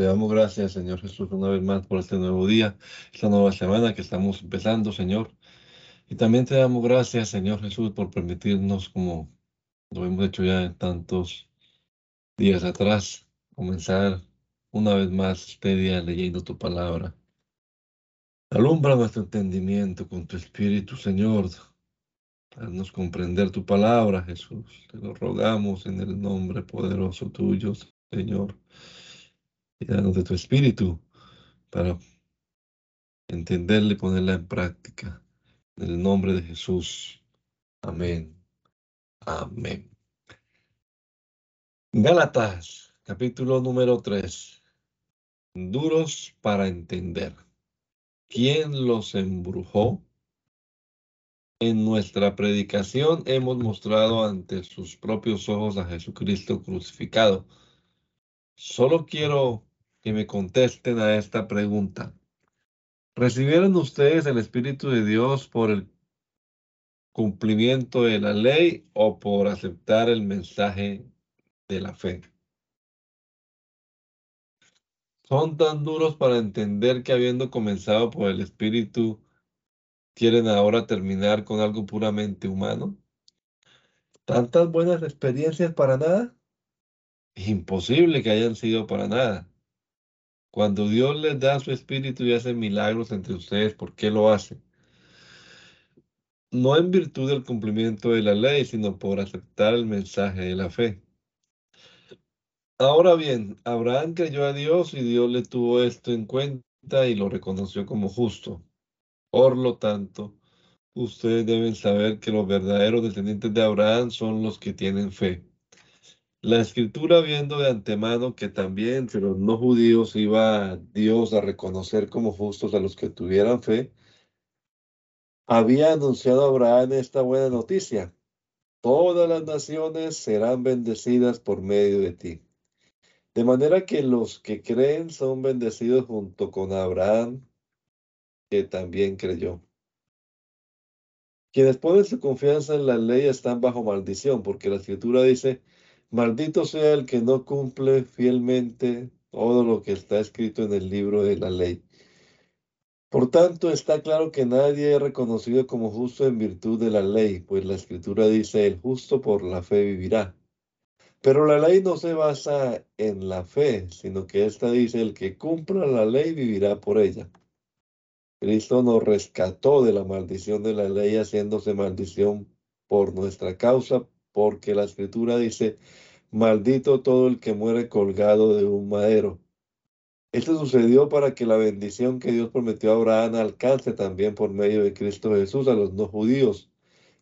Te damos gracias, Señor Jesús, una vez más por este nuevo día, esta nueva semana que estamos empezando, Señor. Y también te damos gracias, Señor Jesús, por permitirnos, como lo hemos hecho ya en tantos días atrás, comenzar una vez más este día leyendo tu palabra. Alumbra nuestro entendimiento con tu Espíritu, Señor. Haznos comprender tu palabra, Jesús. Te lo rogamos en el nombre poderoso tuyo, Señor. De tu Espíritu para entenderla y ponerla en práctica. En el nombre de Jesús. Amén. Amén. Gálatas, capítulo número 3. Duros para entender. ¿Quién los embrujó? En nuestra predicación hemos mostrado ante sus propios ojos a Jesucristo crucificado. Solo quiero que me contesten a esta pregunta. ¿Recibieron ustedes el Espíritu de Dios por el cumplimiento de la ley o por aceptar el mensaje de la fe? Son tan duros para entender que habiendo comenzado por el Espíritu, quieren ahora terminar con algo puramente humano. ¿Tantas buenas experiencias para nada? Imposible que hayan sido para nada. Cuando Dios les da su espíritu y hace milagros entre ustedes, ¿por qué lo hace? No en virtud del cumplimiento de la ley, sino por aceptar el mensaje de la fe. Ahora bien, Abraham creyó a Dios y Dios le tuvo esto en cuenta y lo reconoció como justo. Por lo tanto, ustedes deben saber que los verdaderos descendientes de Abraham son los que tienen fe. La escritura, viendo de antemano que también entre los no judíos iba Dios a reconocer como justos a los que tuvieran fe, había anunciado a Abraham esta buena noticia. Todas las naciones serán bendecidas por medio de ti. De manera que los que creen son bendecidos junto con Abraham, que también creyó. Quienes ponen su confianza en la ley están bajo maldición, porque la escritura dice, maldito sea el que no cumple fielmente todo lo que está escrito en el libro de la ley. Por tanto, está claro que nadie es reconocido como justo en virtud de la ley, pues la escritura dice, el justo por la fe vivirá. Pero la ley no se basa en la fe, sino que esta dice, el que cumpla la ley vivirá por ella. Cristo nos rescató de la maldición de la ley, haciéndose maldición por nuestra causa, porque la escritura dice, maldito todo el que muere colgado de un madero. Esto sucedió para que la bendición que Dios prometió a Abraham alcance también por medio de Cristo Jesús a los no judíos,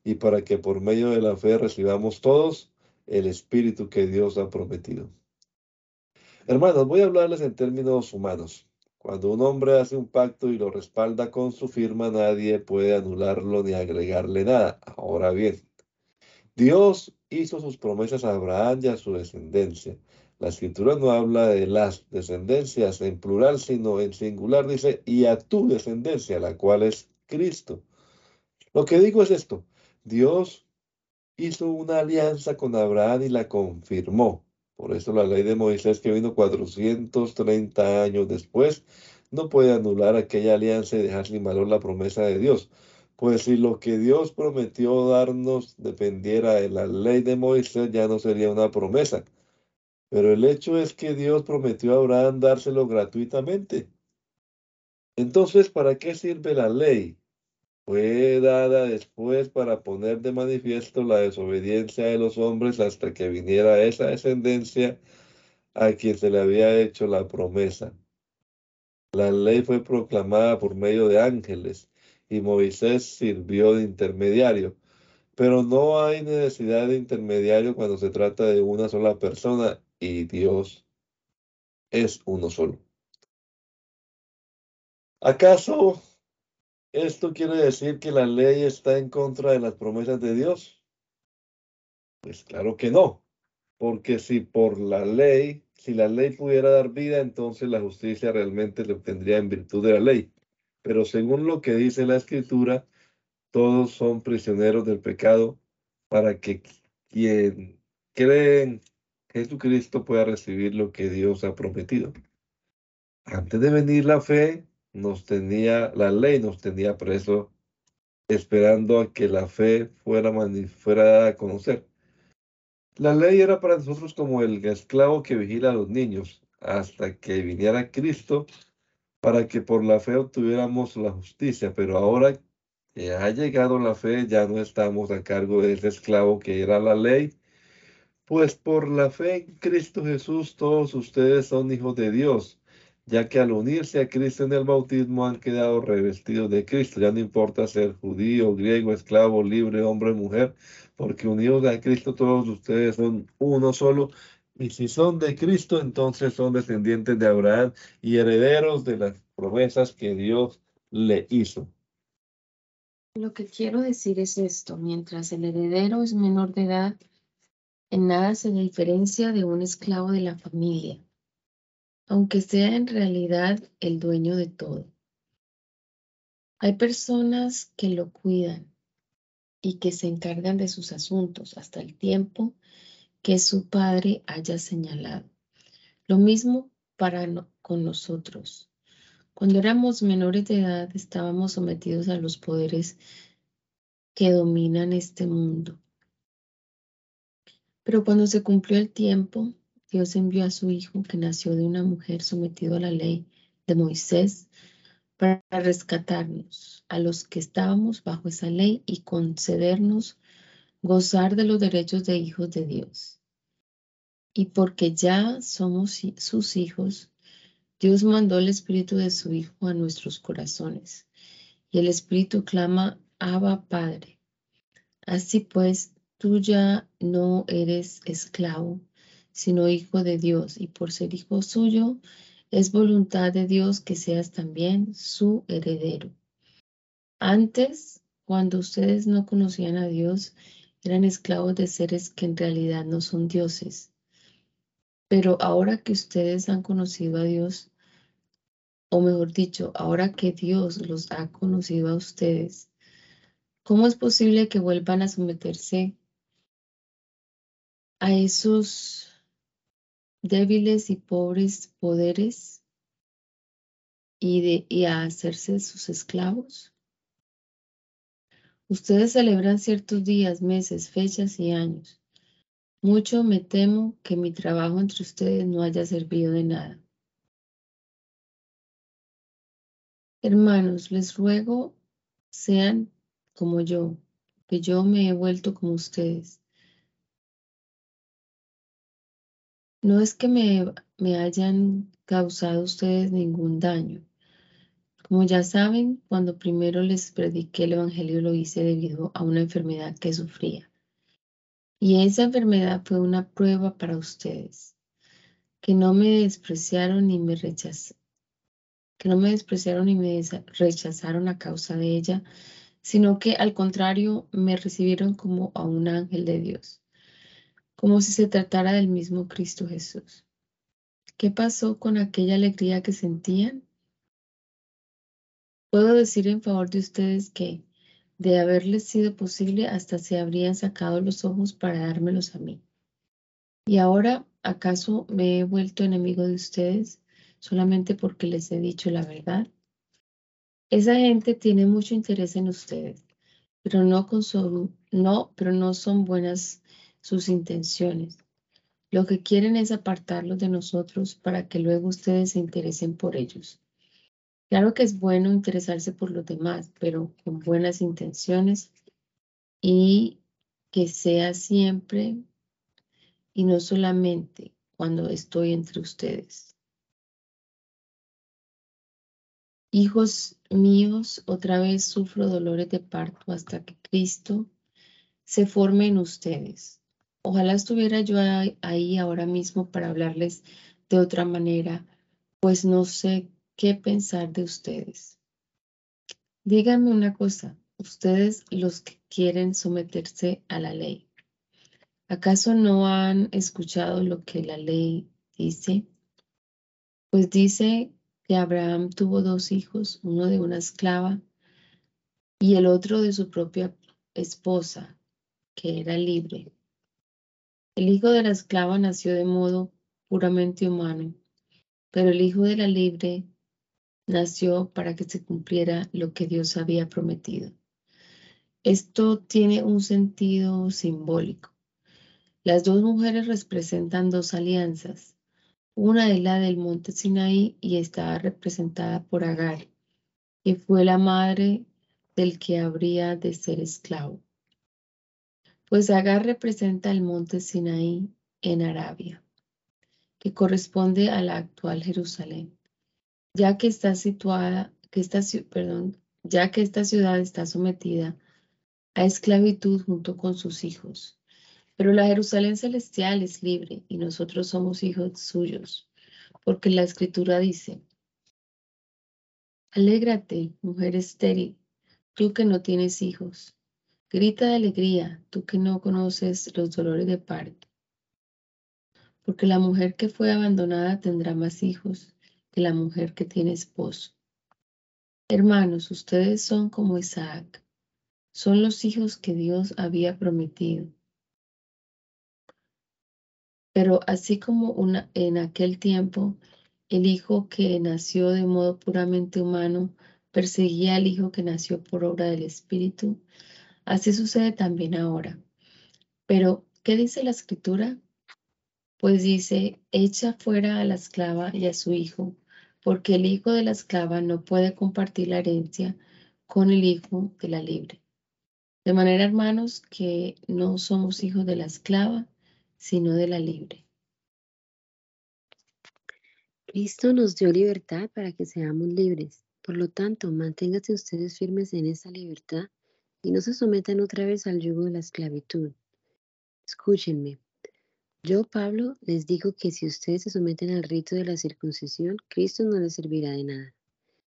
y para que por medio de la fe recibamos todos el Espíritu que Dios ha prometido. Hermanos, voy a hablarles en términos humanos. Cuando un hombre hace un pacto y lo respalda con su firma, nadie puede anularlo ni agregarle nada. Ahora bien, Dios hizo sus promesas a Abraham y a su descendencia. La escritura no habla de las descendencias en plural, sino en singular. Dice, y a tu descendencia, la cual es Cristo. Lo que digo es esto. Dios hizo una alianza con Abraham y la confirmó. Por eso la ley de Moisés que vino 430 años después no puede anular aquella alianza y dejar sin valor la promesa de Dios. Pues si lo que Dios prometió darnos dependiera de la ley de Moisés, ya no sería una promesa. Pero el hecho es que Dios prometió a Abraham dárselo gratuitamente. Entonces, ¿para qué sirve la ley? fue dada después para poner de manifiesto la desobediencia de los hombres hasta que viniera esa descendencia a quien se le había hecho la promesa. La ley fue proclamada por medio de ángeles y Moisés sirvió de intermediario, pero no hay necesidad de intermediario cuando se trata de una sola persona y Dios es uno solo. ¿Acaso ¿Esto quiere decir que la ley está en contra de las promesas de Dios? Pues claro que no, porque si por la ley, si la ley pudiera dar vida, entonces la justicia realmente se obtendría en virtud de la ley. Pero según lo que dice la escritura, todos son prisioneros del pecado para que quien cree en Jesucristo pueda recibir lo que Dios ha prometido. Antes de venir la fe, nos tenía, la ley nos tenía preso, esperando a que la fe fuera, fuera dada a conocer. La ley era para nosotros como el esclavo que vigila a los niños, hasta que viniera Cristo, para que por la fe obtuviéramos la justicia. Pero ahora que ha llegado la fe, ya no estamos a cargo de ese esclavo que era la ley, pues por la fe en Cristo Jesús todos ustedes son hijos de Dios, ya que al unirse a Cristo en el bautismo han quedado revestidos de Cristo. Ya no importa ser judío, griego, esclavo, libre, hombre, mujer, porque unidos a Cristo todos ustedes son uno solo. Y si son de Cristo, entonces son descendientes de Abraham y herederos de las promesas que Dios le hizo. Lo que quiero decir es esto, mientras el heredero es menor de edad, en nada se diferencia de un esclavo de la familia, aunque sea en realidad el dueño de todo. Hay personas que lo cuidan y que se encargan de sus asuntos hasta el tiempo que su padre haya señalado. Lo mismo para con nosotros. Cuando éramos menores de edad estábamos sometidos a los poderes que dominan este mundo. Pero cuando se cumplió el tiempo, Dios envió a su Hijo, que nació de una mujer sometido a la ley de Moisés, para rescatarnos a los que estábamos bajo esa ley y concedernos gozar de los derechos de hijos de Dios. Y porque ya somos sus hijos, Dios mandó el Espíritu de su Hijo a nuestros corazones. Y el Espíritu clama, Abba Padre. Así pues, Tú ya no eres esclavo, sino hijo de Dios, y por ser hijo suyo, es voluntad de Dios que seas también su heredero. Antes, cuando ustedes no conocían a Dios, eran esclavos de seres que en realidad no son dioses. Pero ahora que ustedes han conocido a Dios, o mejor dicho, ahora que Dios los ha conocido a ustedes, ¿cómo es posible que vuelvan a someterse a esos débiles y pobres poderes y, de, a hacerse sus esclavos? Ustedes celebran ciertos días, meses, fechas y años. Mucho me temo que mi trabajo entre ustedes no haya servido de nada. Hermanos, les ruego sean como yo, que yo me he vuelto como ustedes. No es que me, me hayan causado ustedes ningún daño. Como ya saben, cuando primero les prediqué el Evangelio lo hice debido a una enfermedad que sufría. Y esa enfermedad fue una prueba para ustedes, que no me despreciaron ni me rechazaron, ni me rechazaron a causa de ella, sino que al contrario me recibieron como a un ángel de Dios como si se tratara del mismo Cristo Jesús. ¿Qué pasó con aquella alegría que sentían? Puedo decir en favor de ustedes que, de haberles sido posible, hasta se habrían sacado los ojos para dármelos a mí. Y ahora, ¿acaso me he vuelto enemigo de ustedes solamente porque les he dicho la verdad? Esa gente tiene mucho interés en ustedes, pero no, son buenas sus intenciones. Lo que quieren es apartarlos de nosotros para que luego ustedes se interesen por ellos. Claro que es bueno interesarse por los demás, pero con buenas intenciones y que sea siempre y no solamente cuando estoy entre ustedes. Hijos míos, otra vez sufro dolores de parto hasta que Cristo se forme en ustedes. Ojalá estuviera yo ahí ahora mismo para hablarles de otra manera, pues no sé qué pensar de ustedes. Díganme una cosa, ustedes los que quieren someterse a la ley, ¿acaso no han escuchado lo que la ley dice? Pues dice que Abraham tuvo dos hijos, uno de una esclava y el otro de su propia esposa, que era libre. El hijo de la esclava nació de modo puramente humano, pero el Hijo de la Libre nació para que se cumpliera lo que Dios había prometido. Esto tiene un sentido simbólico. Las dos mujeres representan dos alianzas. Una es la del monte Sinaí y está representada por Agar, que fue la madre del que habría de ser esclavo. Pues Agar representa el monte Sinaí en Arabia, que corresponde a la actual Jerusalén, ya que está situada, que esta, perdón, ya que esta ciudad está sometida a esclavitud junto con sus hijos. Pero la Jerusalén celestial es libre y nosotros somos hijos suyos, porque la escritura dice, Alégrate, mujer estéril, tú que no tienes hijos. Grita de alegría, tú que no conoces los dolores de parto. Porque la mujer que fue abandonada tendrá más hijos la mujer que tiene esposo. Hermanos, ustedes son como Isaac, son los hijos que Dios había prometido. Pero así como en aquel tiempo el hijo que nació de modo puramente humano perseguía al hijo que nació por obra del Espíritu, así sucede también ahora. Pero, ¿qué dice la escritura? Pues dice, echa fuera a la esclava y a su hijo, porque el hijo de la esclava no puede compartir la herencia con el hijo de la libre. De manera, hermanos, que no somos hijos de la esclava, sino de la libre. Cristo nos dio libertad para que seamos libres. Por lo tanto, manténganse ustedes firmes en esa libertad y no se sometan otra vez al yugo de la esclavitud. Escúchenme. Yo, Pablo, les digo que si ustedes se someten al rito de la circuncisión, Cristo no les servirá de nada.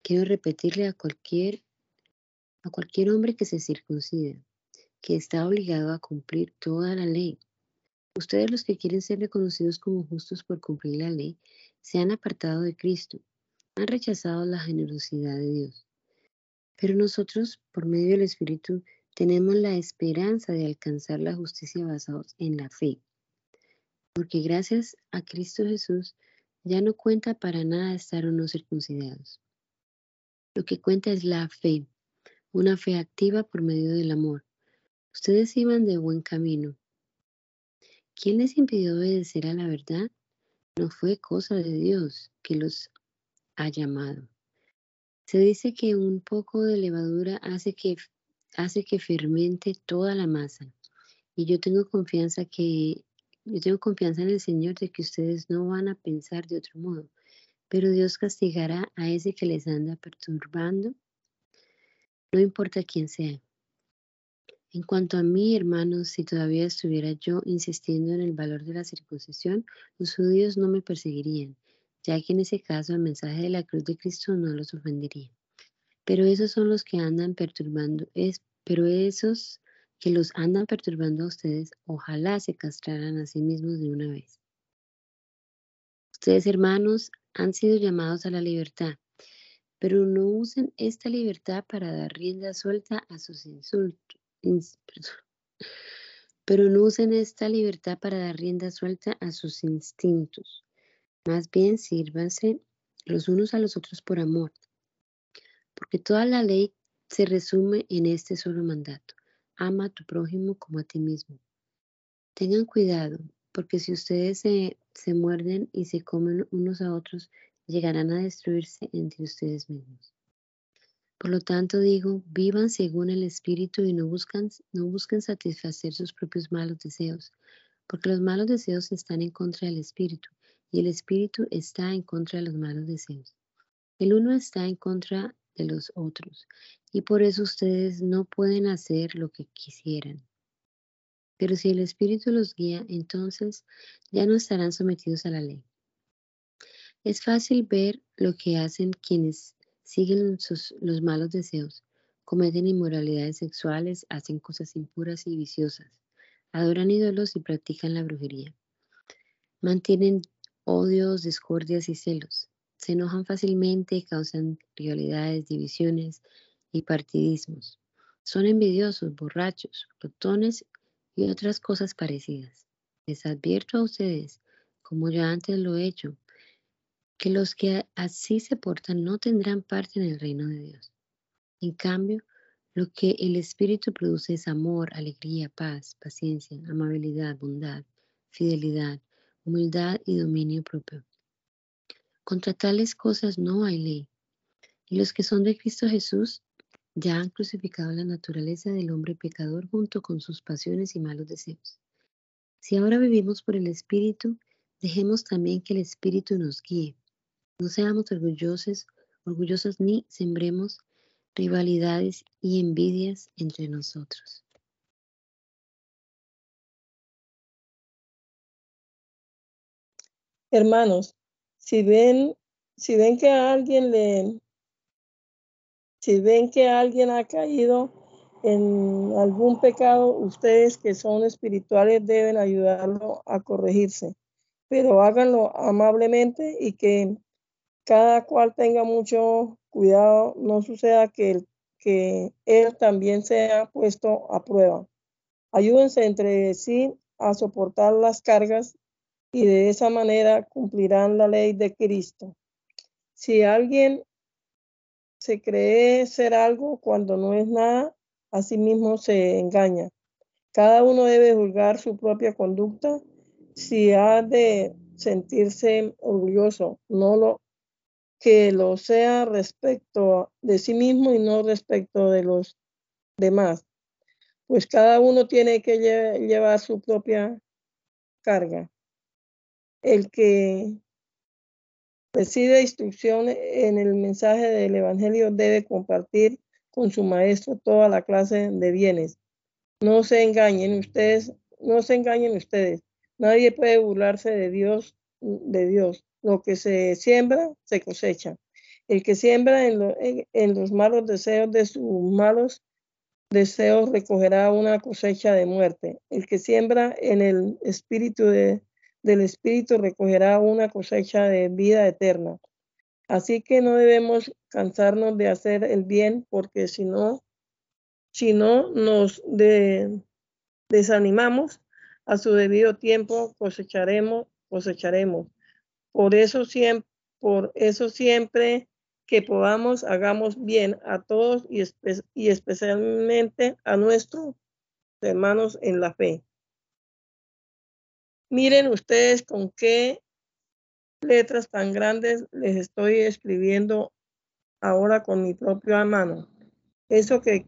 Quiero repetirle a cualquier a cualquier hombre que se circuncide, que está obligado a cumplir toda la ley. Ustedes los que quieren ser reconocidos como justos por cumplir la ley, se han apartado de Cristo, han rechazado la generosidad de Dios. Pero nosotros, por medio del Espíritu, tenemos la esperanza de alcanzar la justicia basados en la fe. Porque gracias a Cristo Jesús ya no cuenta para nada estar o no circuncidados. Lo que cuenta es la fe, una fe activa por medio del amor. Ustedes iban de buen camino. ¿Quién les impidió obedecer a la verdad? No fue cosa de Dios que los ha llamado. Se dice que un poco de levadura hace que, hace que fermente toda la masa. Y yo tengo confianza que yo tengo confianza en el Señor de que ustedes no van a pensar de otro modo. Pero Dios castigará a ese que les anda perturbando no importa quién sea. En cuanto a mí, hermanos, si todavía estuviera yo insistiendo en el valor de la circuncisión, los judíos no me perseguirían, ya que en ese caso el mensaje de la cruz de Cristo no los ofendería. Pero esos son los que andan perturbando, es, pero esos que los andan perturbando a ustedes, ojalá se castraran a sí mismos de una vez. Ustedes, hermanos, han sido llamados a la libertad, pero no usen esta libertad para dar rienda suelta a sus insultos. pero no usen esta libertad para dar rienda suelta a sus instintos. Más bien sírvanse los unos a los otros por amor, porque toda la ley se resume en este solo mandato. Ama a tu prójimo como a ti mismo. Tengan cuidado, porque si ustedes se, se muerden y se comen unos a otros, llegarán a destruirse entre ustedes mismos. Por lo tanto digo, vivan según el Espíritu y no, buscan, no busquen satisfacer sus propios malos deseos, porque los malos deseos están en contra del Espíritu y el Espíritu está en contra de los malos deseos. El uno está en contra de los otros y por eso ustedes no pueden hacer lo que quisieran. Pero si el Espíritu los guía, entonces ya no estarán sometidos a la ley. Es fácil ver lo que hacen quienes siguen los malos deseos, cometen inmoralidades sexuales, hacen cosas impuras y viciosas, adoran ídolos y practican la brujería. Mantienen odios, discordias y celos. Se enojan fácilmente y causan rivalidades, divisiones y partidismos. Son envidiosos, borrachos, glotones y otras cosas parecidas. Les advierto a ustedes, como yo antes lo he hecho, que los que así se portan no tendrán parte en el reino de Dios. En cambio, lo que el Espíritu produce es amor, alegría, paz, paciencia, amabilidad, bondad, fidelidad, humildad y dominio propio. Contra tales cosas no hay ley. Y los que son de Cristo Jesús ya han crucificado la naturaleza del hombre pecador junto con sus pasiones y malos deseos. Si ahora vivimos por el Espíritu, dejemos también que el Espíritu nos guíe. No seamos orgullosos, orgullosos ni sembremos rivalidades y envidias entre nosotros. Hermanos, si ven, si ven que alguien le, si ven que alguien ha caído en algún pecado, ustedes que son espirituales deben ayudarlo a corregirse, pero háganlo amablemente y que cada cual tenga mucho cuidado, no suceda que, que él también sea puesto a prueba. Ayúdense entre sí a soportar las cargas y de esa manera cumplirán la ley de Cristo. Si alguien se cree ser algo cuando no es nada, así mismo se engaña. Cada uno debe juzgar su propia conducta si ha de sentirse orgulloso, no lo que lo sea respecto de sí mismo y no respecto de los demás. Pues cada uno tiene que llevar su propia carga. El que recibe instrucción en el mensaje del Evangelio debe compartir con su maestro toda la clase de bienes. No se engañen ustedes, no se engañen ustedes. Nadie puede burlarse de Dios, de Dios. Lo que se siembra, se cosecha. El que siembra en, los malos deseos de sus malos deseos recogerá una cosecha de muerte. El que siembra en el espíritu del espíritu recogerá una cosecha de vida eterna. Así que no debemos cansarnos de hacer el bien porque si no, si no nos desanimamos, a su debido tiempo cosecharemos, cosecharemos. Por eso siempre, por eso siempre que podamos, hagamos bien a todos y, y especialmente a nuestros hermanos en la fe. Miren ustedes con qué letras tan grandes les estoy escribiendo ahora con mi propia mano. Eso que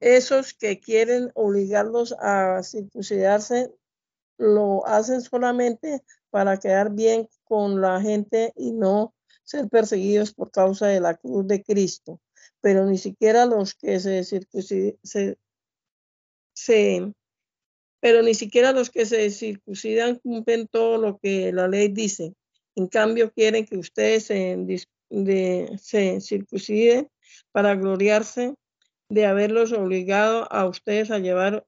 esos que quieren obligarlos a circuncidarse lo hacen solamente para quedar bien con la gente y no ser perseguidos por causa de la cruz de Cristo. Pero ni siquiera los que se circuncidan, pero ni siquiera los que se circuncidan cumplen todo lo que la ley dice. En cambio, quieren que ustedes se, circunciden para gloriarse de haberlos obligado a ustedes a llevar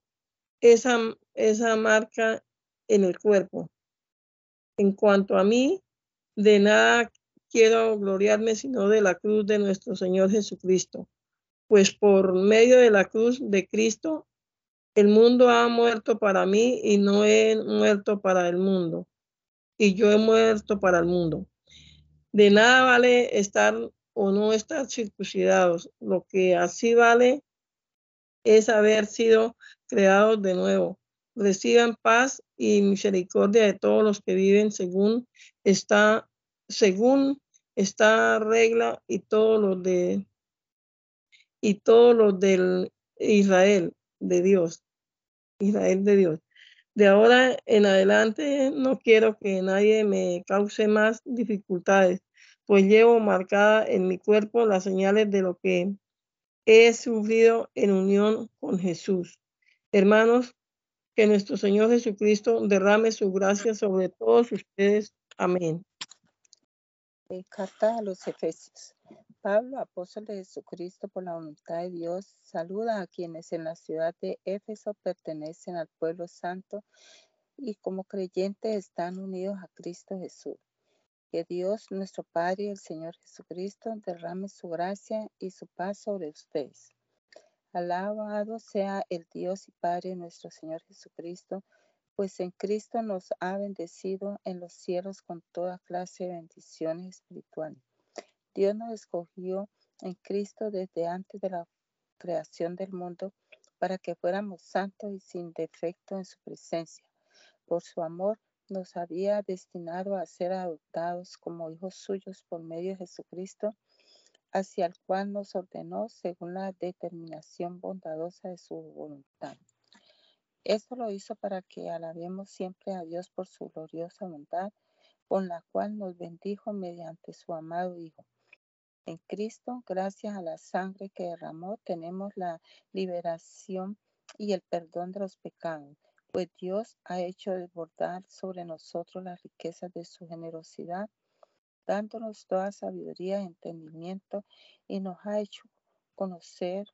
esa, esa marca en el cuerpo. En cuanto a mí, de nada quiero gloriarme sino de la cruz de nuestro Señor Jesucristo, pues por medio de la cruz de Cristo, el mundo ha muerto para mí y no he muerto para el mundo, y yo he muerto para el mundo. De nada vale estar o no estar circuncidados, lo que así vale es haber sido creados de nuevo reciban paz y misericordia de todos los que viven según esta, según esta regla y todos los de y todos los del Israel de Dios. Israel de Dios. De ahora en adelante no quiero que nadie me cause más dificultades, pues llevo marcada en mi cuerpo las señales de lo que he sufrido en unión con Jesús. Hermanos, que nuestro Señor Jesucristo derrame su gracia sobre todos ustedes. Amén. Carta a los Efesios. Pablo, apóstol de Jesucristo por la voluntad de Dios, saluda a quienes en la ciudad de Éfeso pertenecen al pueblo santo y como creyentes están unidos a Cristo Jesús. Que Dios, nuestro Padre y el Señor Jesucristo derrame su gracia y su paz sobre ustedes. Alabado sea el Dios y Padre nuestro Señor Jesucristo, pues en Cristo nos ha bendecido en los cielos con toda clase de bendiciones espirituales. Dios nos escogió en Cristo desde antes de la creación del mundo para que fuéramos santos y sin defecto en su presencia. Por su amor nos había destinado a ser adoptados como hijos suyos por medio de Jesucristo, hacia el cual nos ordenó según la determinación bondadosa de su voluntad. Esto lo hizo para que alabemos siempre a Dios por su gloriosa bondad, con la cual nos bendijo mediante su amado Hijo. En Cristo, gracias a la sangre que derramó, tenemos la liberación y el perdón de los pecados, pues Dios ha hecho desbordar sobre nosotros las riquezas de su generosidad, dándonos toda sabiduría y entendimiento, y nos ha hecho conocer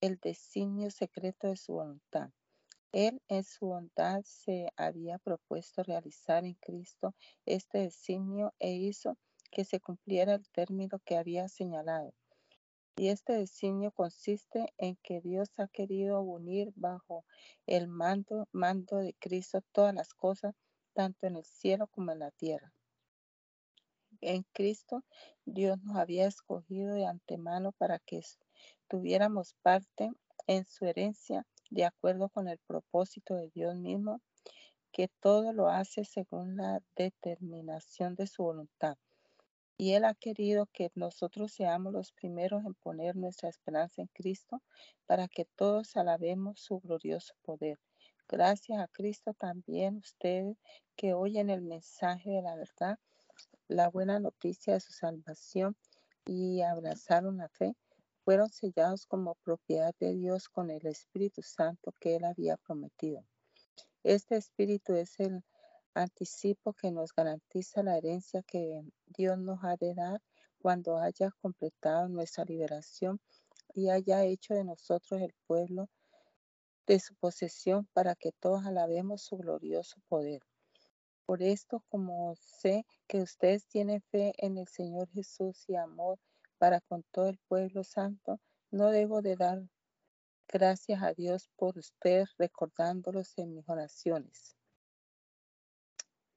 el designio secreto de su voluntad. Él en su bondad se había propuesto realizar en Cristo este designio e hizo que se cumpliera el término que había señalado. Y este designio consiste en que Dios ha querido unir bajo el mando, mando de Cristo todas las cosas, tanto en el cielo como en la tierra. En Cristo Dios nos había escogido de antemano para que tuviéramos parte en su herencia de acuerdo con el propósito de Dios mismo, que todo lo hace según la determinación de su voluntad. Y Él ha querido que nosotros seamos los primeros en poner nuestra esperanza en Cristo para que todos alabemos su glorioso poder. Gracias a Cristo también ustedes que oyen el mensaje de la verdad, la buena noticia de su salvación y abrazaron la fe, fueron sellados como propiedad de Dios con el Espíritu Santo que Él había prometido. Este Espíritu es el anticipo que nos garantiza la herencia que Dios nos ha de dar cuando haya completado nuestra liberación y haya hecho de nosotros el pueblo de su posesión para que todos alabemos su glorioso poder. Por esto, como sé que ustedes tienen fe en el Señor Jesús y amor para con todo el pueblo santo, no debo de dar gracias a Dios por ustedes recordándolos en mis oraciones.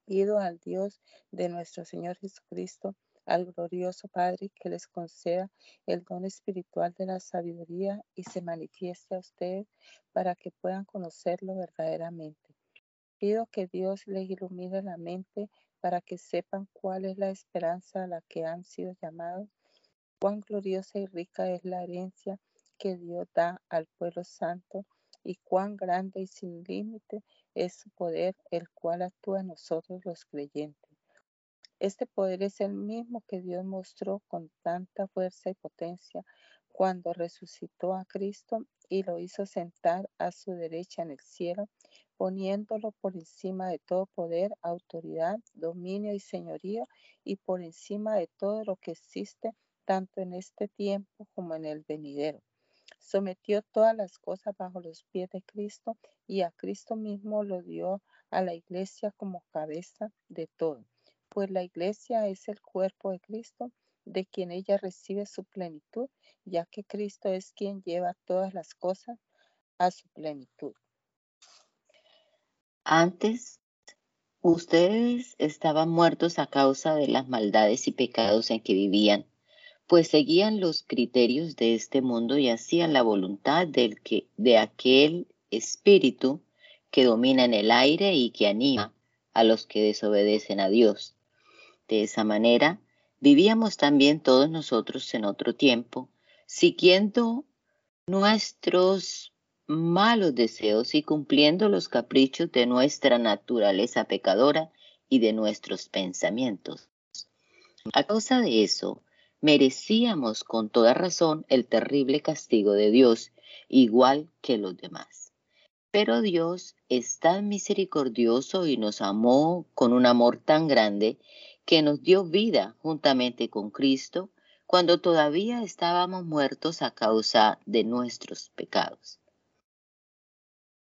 Pido al Dios de nuestro Señor Jesucristo, al glorioso Padre, que les conceda el don espiritual de la sabiduría y se manifieste a ustedes para que puedan conocerlo verdaderamente. Pido que Dios les ilumine la mente para que sepan cuál es la esperanza a la que han sido llamados Cuán gloriosa y rica es la herencia que Dios da al pueblo santo y cuán grande y sin límite es su poder, el cual actúa en nosotros los creyentes. Este poder es el mismo que Dios mostró con tanta fuerza y potencia cuando resucitó a Cristo y lo hizo sentar a su derecha en el cielo, poniéndolo por encima de todo poder, autoridad, dominio y señorío, y por encima de todo lo que existe tanto en este tiempo como en el venidero. Sometió todas las cosas bajo los pies de Cristo y a Cristo mismo lo dio a la iglesia como cabeza de todo, pues la iglesia es el cuerpo de Cristo, de quien ella recibe su plenitud, ya que Cristo es quien lleva todas las cosas a su plenitud. Antes, ustedes estaban muertos a causa de las maldades y pecados en que vivían pues seguían los criterios de este mundo y hacían la voluntad de aquel espíritu que domina en el aire y que anima a los que desobedecen a Dios. De esa manera, vivíamos también todos nosotros en otro tiempo, siguiendo nuestros malos deseos y cumpliendo los caprichos de nuestra naturaleza pecadora y de nuestros pensamientos. A causa de eso, merecíamos con toda razón el terrible castigo de Dios, igual que los demás. Pero Dios es tan misericordioso y nos amó con un amor tan grande que nos dio vida juntamente con Cristo cuando todavía estábamos muertos a causa de nuestros pecados.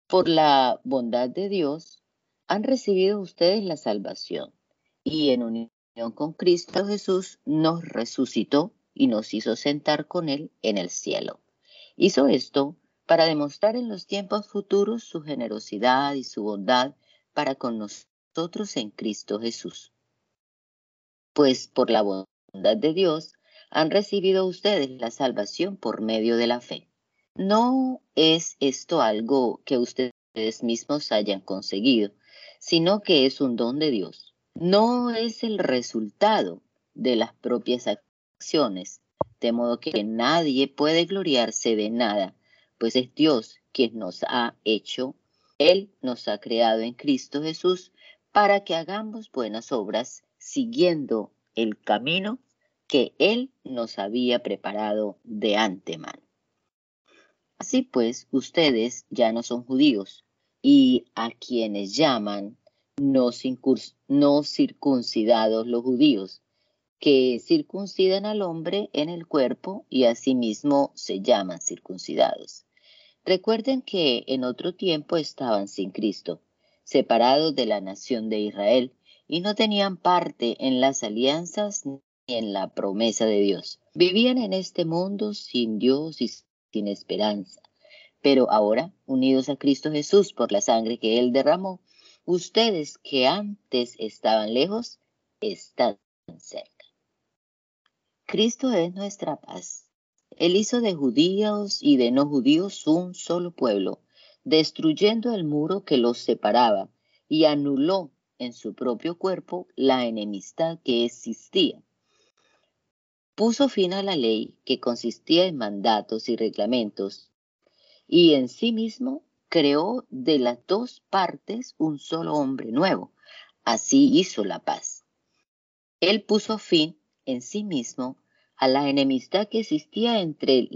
Por la bondad de Dios han recibido ustedes la salvación y en con Cristo Jesús nos resucitó y nos hizo sentar con Él en el cielo. Hizo esto para demostrar en los tiempos futuros su generosidad y su bondad para con nosotros en Cristo Jesús. Pues por la bondad de Dios han recibido ustedes la salvación por medio de la fe. No es esto algo que ustedes mismos hayan conseguido, sino que es un don de Dios. No es el resultado de las propias acciones, de modo que nadie puede gloriarse de nada, pues es Dios quien nos ha hecho, Él nos ha creado en Cristo Jesús para que hagamos buenas obras siguiendo el camino que Él nos había preparado de antemano. Así pues, ustedes ya no son judíos y a quienes llaman no, circuncidados los judíos, que circuncidan al hombre en el cuerpo y asimismo se llaman circuncidados. Recuerden que en otro tiempo estaban sin Cristo, separados de la nación de Israel, y no tenían parte en las alianzas ni en la promesa de Dios. Vivían en este mundo sin Dios y sin esperanza. Pero ahora, unidos a Cristo Jesús por la sangre que Él derramó, ustedes que antes estaban lejos, están cerca. Cristo es nuestra paz. Él hizo de judíos y de no judíos un solo pueblo, destruyendo el muro que los separaba y anuló en su propio cuerpo la enemistad que existía. Puso fin a la ley que consistía en mandatos y reglamentos y en sí mismo creó de las dos partes un solo hombre nuevo. Así hizo la paz. Él puso fin en sí mismo a la enemistad que existía entre,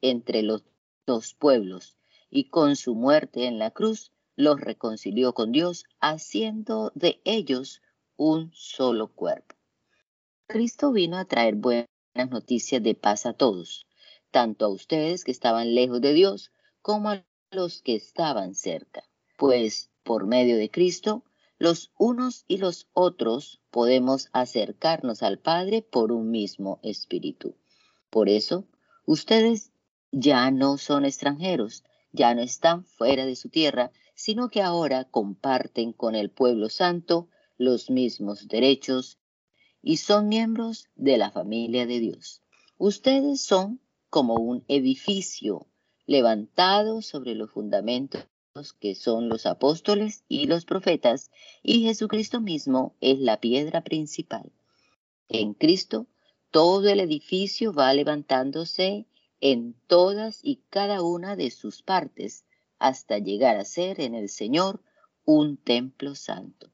entre los dos pueblos y con su muerte en la cruz los reconcilió con Dios, haciendo de ellos un solo cuerpo. Cristo vino a traer buenas noticias de paz a todos, tanto a ustedes que estaban lejos de Dios como a los que estaban cerca, pues por medio de Cristo, los unos y los otros podemos acercarnos al Padre por un mismo espíritu. Por eso, ustedes ya no son extranjeros, ya no están fuera de su tierra, sino que ahora comparten con el pueblo santo los mismos derechos y son miembros de la familia de Dios. Ustedes son como un edificio levantado sobre los fundamentos que son los apóstoles y los profetas, y Jesucristo mismo es la piedra principal. En Cristo, todo el edificio va levantándose en todas y cada una de sus partes, hasta llegar a ser en el Señor un templo santo.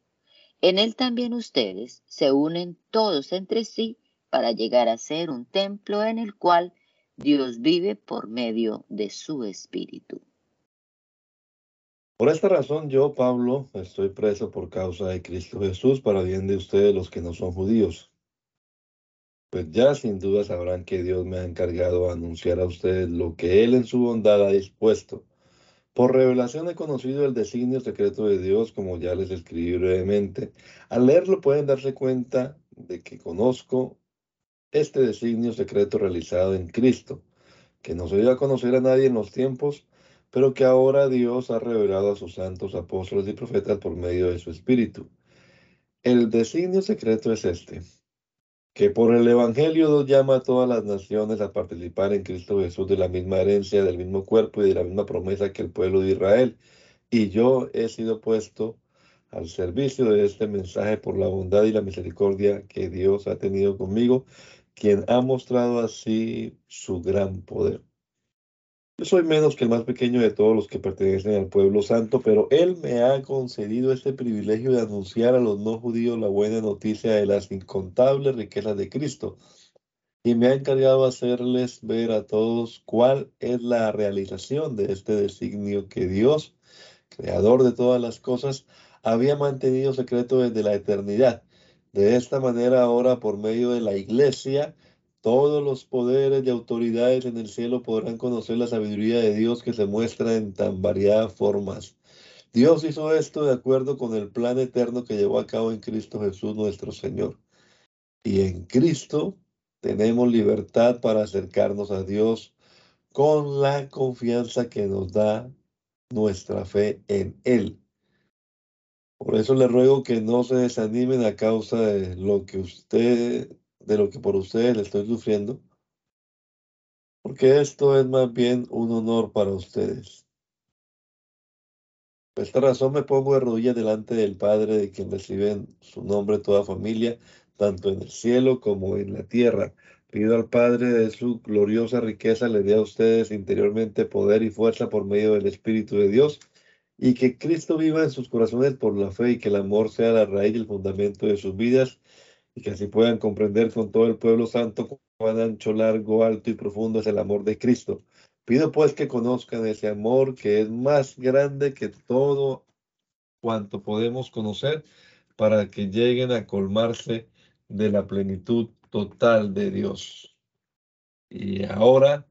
En él también ustedes se unen todos entre sí para llegar a ser un templo en el cual Dios vive por medio de su Espíritu. Por esta razón yo, Pablo, estoy preso por causa de Cristo Jesús para bien de ustedes los que no son judíos. Pues ya sin duda sabrán que Dios me ha encargado a anunciar a ustedes lo que Él en su bondad ha dispuesto por revelación he conocido el designio secreto de Dios, como ya les escribí brevemente. Al leerlo pueden darse cuenta de que conozco este designio secreto realizado en Cristo, que no se dio a conocer a nadie en los tiempos, pero que ahora Dios ha revelado a sus santos apóstoles y profetas por medio de su Espíritu. El designio secreto es este, que por el Evangelio Dios llama a todas las naciones a participar en Cristo Jesús de la misma herencia, del mismo cuerpo y de la misma promesa que el pueblo de Israel. Y yo he sido puesto al servicio de este mensaje por la bondad y la misericordia que Dios ha tenido conmigo, quien ha mostrado así su gran poder. Yo soy menos que el más pequeño de todos los que pertenecen al pueblo santo, pero Él me ha concedido este privilegio de anunciar a los no judíos la buena noticia de las incontables riquezas de Cristo. Y me ha encargado hacerles ver a todos cuál es la realización de este designio que Dios, creador de todas las cosas, había mantenido secreto desde la eternidad. De esta manera ahora, por medio de la iglesia, todos los poderes y autoridades en el cielo podrán conocer la sabiduría de Dios que se muestra en tan variadas formas. Dios hizo esto de acuerdo con el plan eterno que llevó a cabo en Cristo Jesús nuestro Señor. Y en Cristo tenemos libertad para acercarnos a Dios con la confianza que nos da nuestra fe en Él. Por eso le ruego que no se desanimen a causa de lo que usted, de lo que por ustedes le estoy sufriendo, porque esto es más bien un honor para ustedes. Por esta razón me pongo de rodillas delante del Padre, de quien reciben su nombre toda familia, tanto en el cielo como en la tierra. Pido al Padre de su gloriosa riqueza le dé a ustedes interiormente poder y fuerza por medio del Espíritu de Dios y que Cristo viva en sus corazones por la fe y que el amor sea la raíz y el fundamento de sus vidas y que así puedan comprender con todo el pueblo santo cuán ancho, largo, alto y profundo es el amor de Cristo. Pido pues que conozcan ese amor que es más grande que todo cuanto podemos conocer para que lleguen a colmarse de la plenitud total de Dios. Y ahora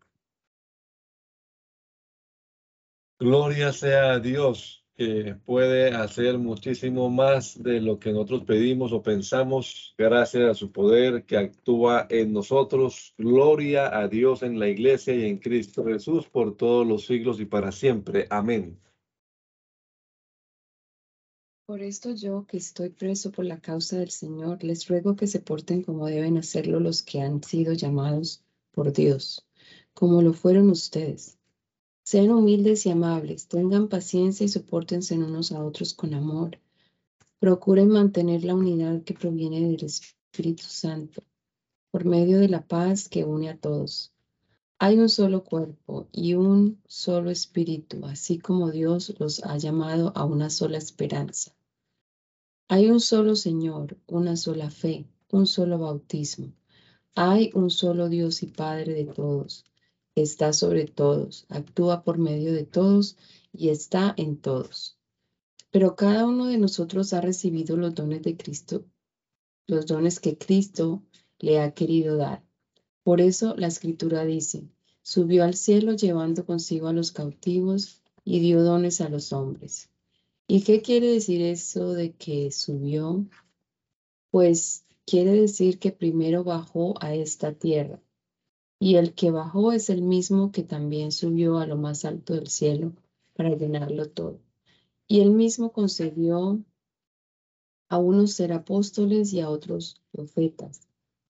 Gloria sea a Dios que puede hacer muchísimo más de lo que nosotros pedimos o pensamos gracias a su poder que actúa en nosotros. Gloria a Dios en la iglesia y en Cristo Jesús por todos los siglos y para siempre. Amén. Por esto yo, que estoy preso por la causa del Señor, les ruego que se porten como deben hacerlo los que han sido llamados por Dios, como lo fueron ustedes sean humildes y amables, tengan paciencia y soportense unos a otros con amor. Procuren mantener la unidad que proviene del Espíritu Santo, por medio de la paz que une a todos. Hay un solo cuerpo y un solo espíritu, así como Dios los ha llamado a una sola esperanza. Hay un solo Señor, una sola fe, un solo bautismo. Hay un solo Dios y Padre de todos está sobre todos, actúa por medio de todos y está en todos. Pero cada uno de nosotros ha recibido los dones de Cristo, los dones que Cristo le ha querido dar. Por eso la escritura dice, subió al cielo llevando consigo a los cautivos y dio dones a los hombres. ¿Y qué quiere decir eso de que subió? Pues quiere decir que primero bajó a esta tierra y el que bajó es el mismo que también subió a lo más alto del cielo para llenarlo todo. Y él mismo concedió a unos ser apóstoles y a otros profetas,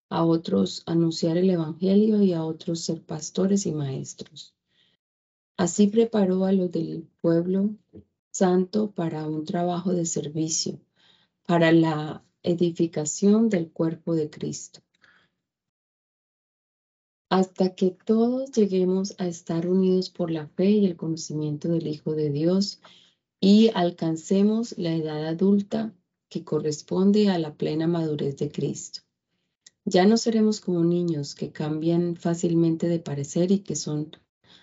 a otros anunciar el Evangelio y a otros ser pastores y maestros. Así preparó a los del pueblo santo para un trabajo de servicio, para la edificación del cuerpo de Cristo hasta que todos lleguemos a estar unidos por la fe y el conocimiento del Hijo de Dios y alcancemos la edad adulta que corresponde a la plena madurez de Cristo. Ya no seremos como niños que cambian fácilmente de parecer y que son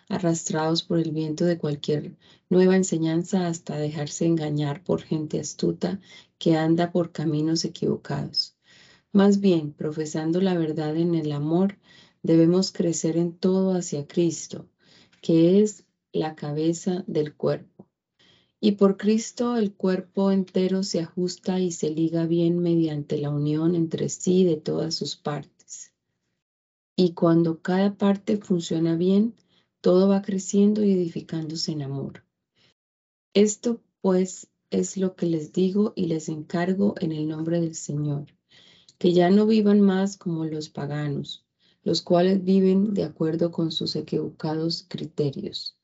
arrastrados por el viento de cualquier nueva enseñanza hasta dejarse engañar por gente astuta que anda por caminos equivocados. Más bien, profesando la verdad en el amor, debemos crecer en todo hacia Cristo, que es la cabeza del cuerpo. Y por Cristo el cuerpo entero se ajusta y se liga bien mediante la unión entre sí de todas sus partes. Y cuando cada parte funciona bien, todo va creciendo y edificándose en amor. Esto pues es lo que les digo y les encargo en el nombre del Señor, que ya no vivan más como los paganos los cuales viven de acuerdo con sus equivocados criterios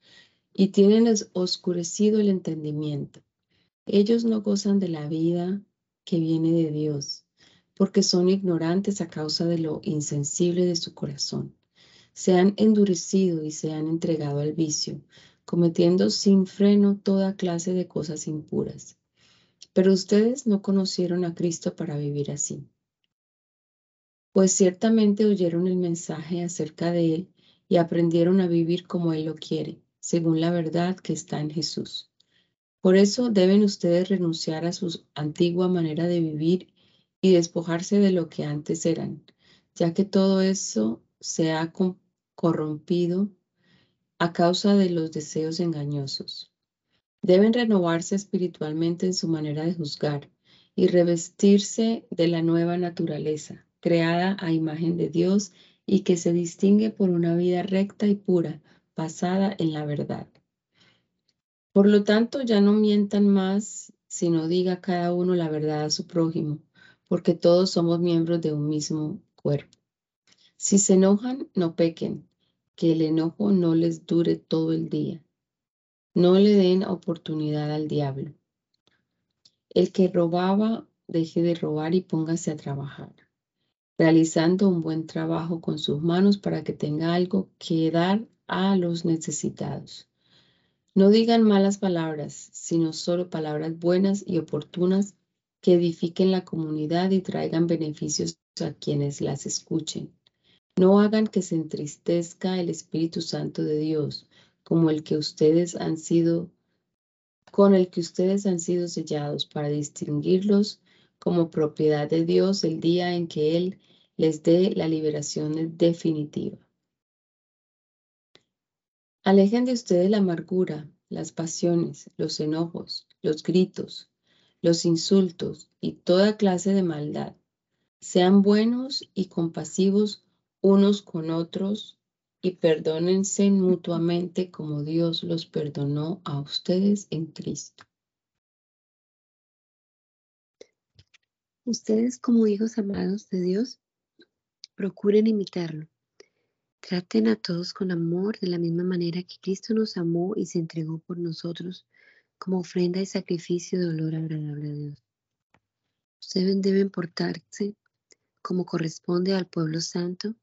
y tienen oscurecido el entendimiento. Ellos no gozan de la vida que viene de Dios, porque son ignorantes a causa de lo insensible de su corazón. Se han endurecido y se han entregado al vicio, cometiendo sin freno toda clase de cosas impuras. Pero ustedes no conocieron a Cristo para vivir así pues ciertamente oyeron el mensaje acerca de Él y aprendieron a vivir como Él lo quiere, según la verdad que está en Jesús. Por eso deben ustedes renunciar a su antigua manera de vivir y despojarse de lo que antes eran, ya que todo eso se ha corrompido a causa de los deseos engañosos. Deben renovarse espiritualmente en su manera de juzgar y revestirse de la nueva naturaleza creada a imagen de Dios y que se distingue por una vida recta y pura, basada en la verdad. Por lo tanto, ya no mientan más, sino diga cada uno la verdad a su prójimo, porque todos somos miembros de un mismo cuerpo. Si se enojan, no pequen, que el enojo no les dure todo el día. No le den oportunidad al diablo. El que robaba, deje de robar y póngase a trabajar, realizando un buen trabajo con sus manos para que tenga algo que dar a los necesitados. No digan malas palabras, sino solo palabras buenas y oportunas que edifiquen la comunidad y traigan beneficios a quienes las escuchen. No hagan que se entristezca el Espíritu Santo de Dios, como el que ustedes han sido, con el que ustedes han sido sellados para distinguirlos como propiedad de Dios el día en que Él les dé la liberación definitiva. Alejen de ustedes la amargura, las pasiones, los enojos, los gritos, los insultos y toda clase de maldad. Sean buenos y compasivos unos con otros y perdónense mutuamente como Dios los perdonó a ustedes en Cristo. Ustedes como hijos amados de Dios, procuren imitarlo. Traten a todos con amor de la misma manera que Cristo nos amó y se entregó por nosotros como ofrenda y sacrificio de olor agradable a Dios. Ustedes deben portarse como corresponde al pueblo santo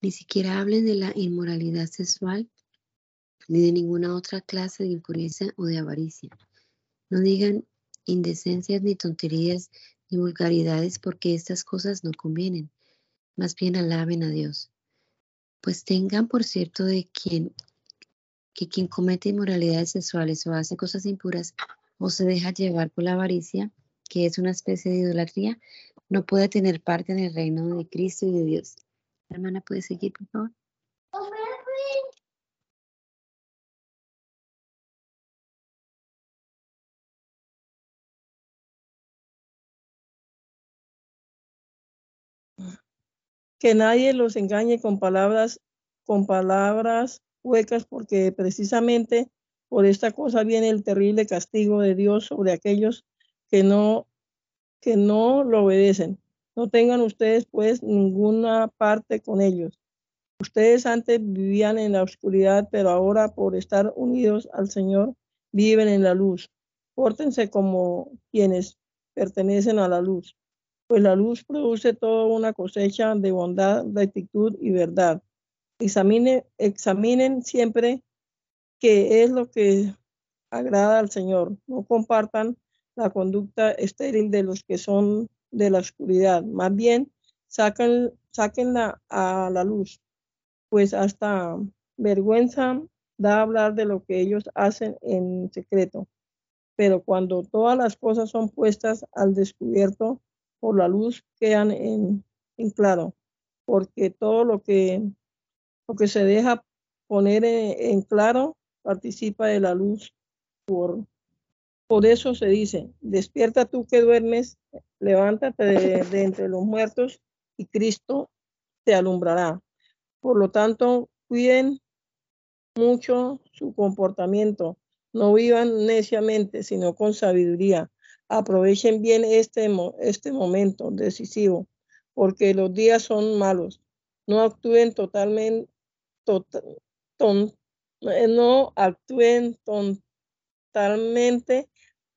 ni siquiera hablen de la inmoralidad sexual ni de ninguna otra clase de impureza o de avaricia. No digan indecencias ni tonterías ni vulgaridades porque estas cosas no convienen. Más bien alaben a Dios. Pues tengan por cierto de quien que quien comete inmoralidades sexuales o hace cosas impuras o se deja llevar por la avaricia, que es una especie de idolatría, no puede tener parte en el reino de Cristo y de Dios hermana puede seguir, por favor. Que nadie los engañe con palabras, con palabras huecas, porque precisamente por esta cosa viene el terrible castigo de Dios sobre aquellos que no, que no lo obedecen. No tengan ustedes pues ninguna parte con ellos. Ustedes antes vivían en la oscuridad, pero ahora por estar unidos al Señor viven en la luz. Pórtense como quienes pertenecen a la luz, pues la luz produce toda una cosecha de bondad, rectitud y verdad. Examine, examinen siempre qué es lo que agrada al Señor. No compartan la conducta estéril de los que son de la oscuridad, más bien saquen, sáquenla a la luz, pues hasta vergüenza da hablar de lo que ellos hacen en secreto. Pero cuando todas las cosas son puestas al descubierto por la luz, quedan en, claro, porque todo lo que, lo que se deja poner en claro participa de la luz por, por eso se dice, despierta tú que duermes, levántate de, entre los muertos y Cristo te alumbrará. Por lo tanto, cuiden mucho su comportamiento. No vivan neciamente, sino con sabiduría. Aprovechen bien este, este momento decisivo, porque los días son malos. No actúen totalmente, no actúen totalmente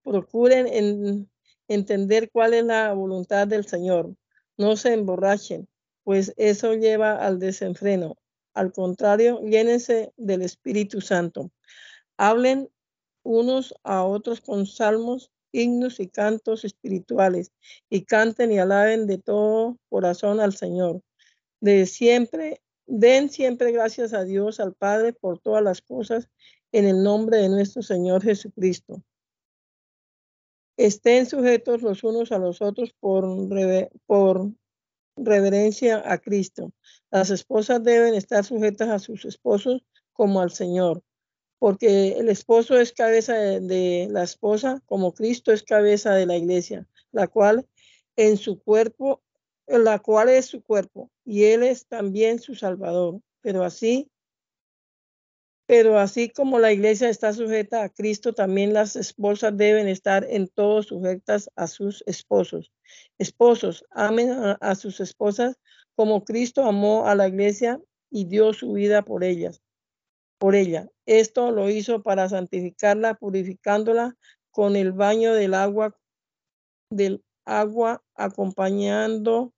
procuren entender cuál es la voluntad del Señor. No se emborrachen, pues eso lleva al desenfreno. Al contrario, llénense del Espíritu Santo. Hablen unos a otros con salmos, himnos y cantos espirituales, y canten y alaben de todo corazón al Señor. De siempre, den siempre gracias a Dios, al Padre, por todas las cosas, en el nombre de nuestro Señor Jesucristo estén sujetos los unos a los otros por, por reverencia a Cristo. Las esposas deben estar sujetas a sus esposos como al Señor, porque el esposo es cabeza de, la esposa, como Cristo es cabeza de la iglesia, la cual en su cuerpo, la cual es su cuerpo, y él es también su salvador. Pero así Pero así como la iglesia está sujeta a Cristo, también las esposas deben estar en todo sujetas a sus esposos. Esposos, amen a, sus esposas como Cristo amó a la iglesia y dio su vida por ellas, por ella. Esto lo hizo para santificarla, purificándola con el baño del agua del agua acompañando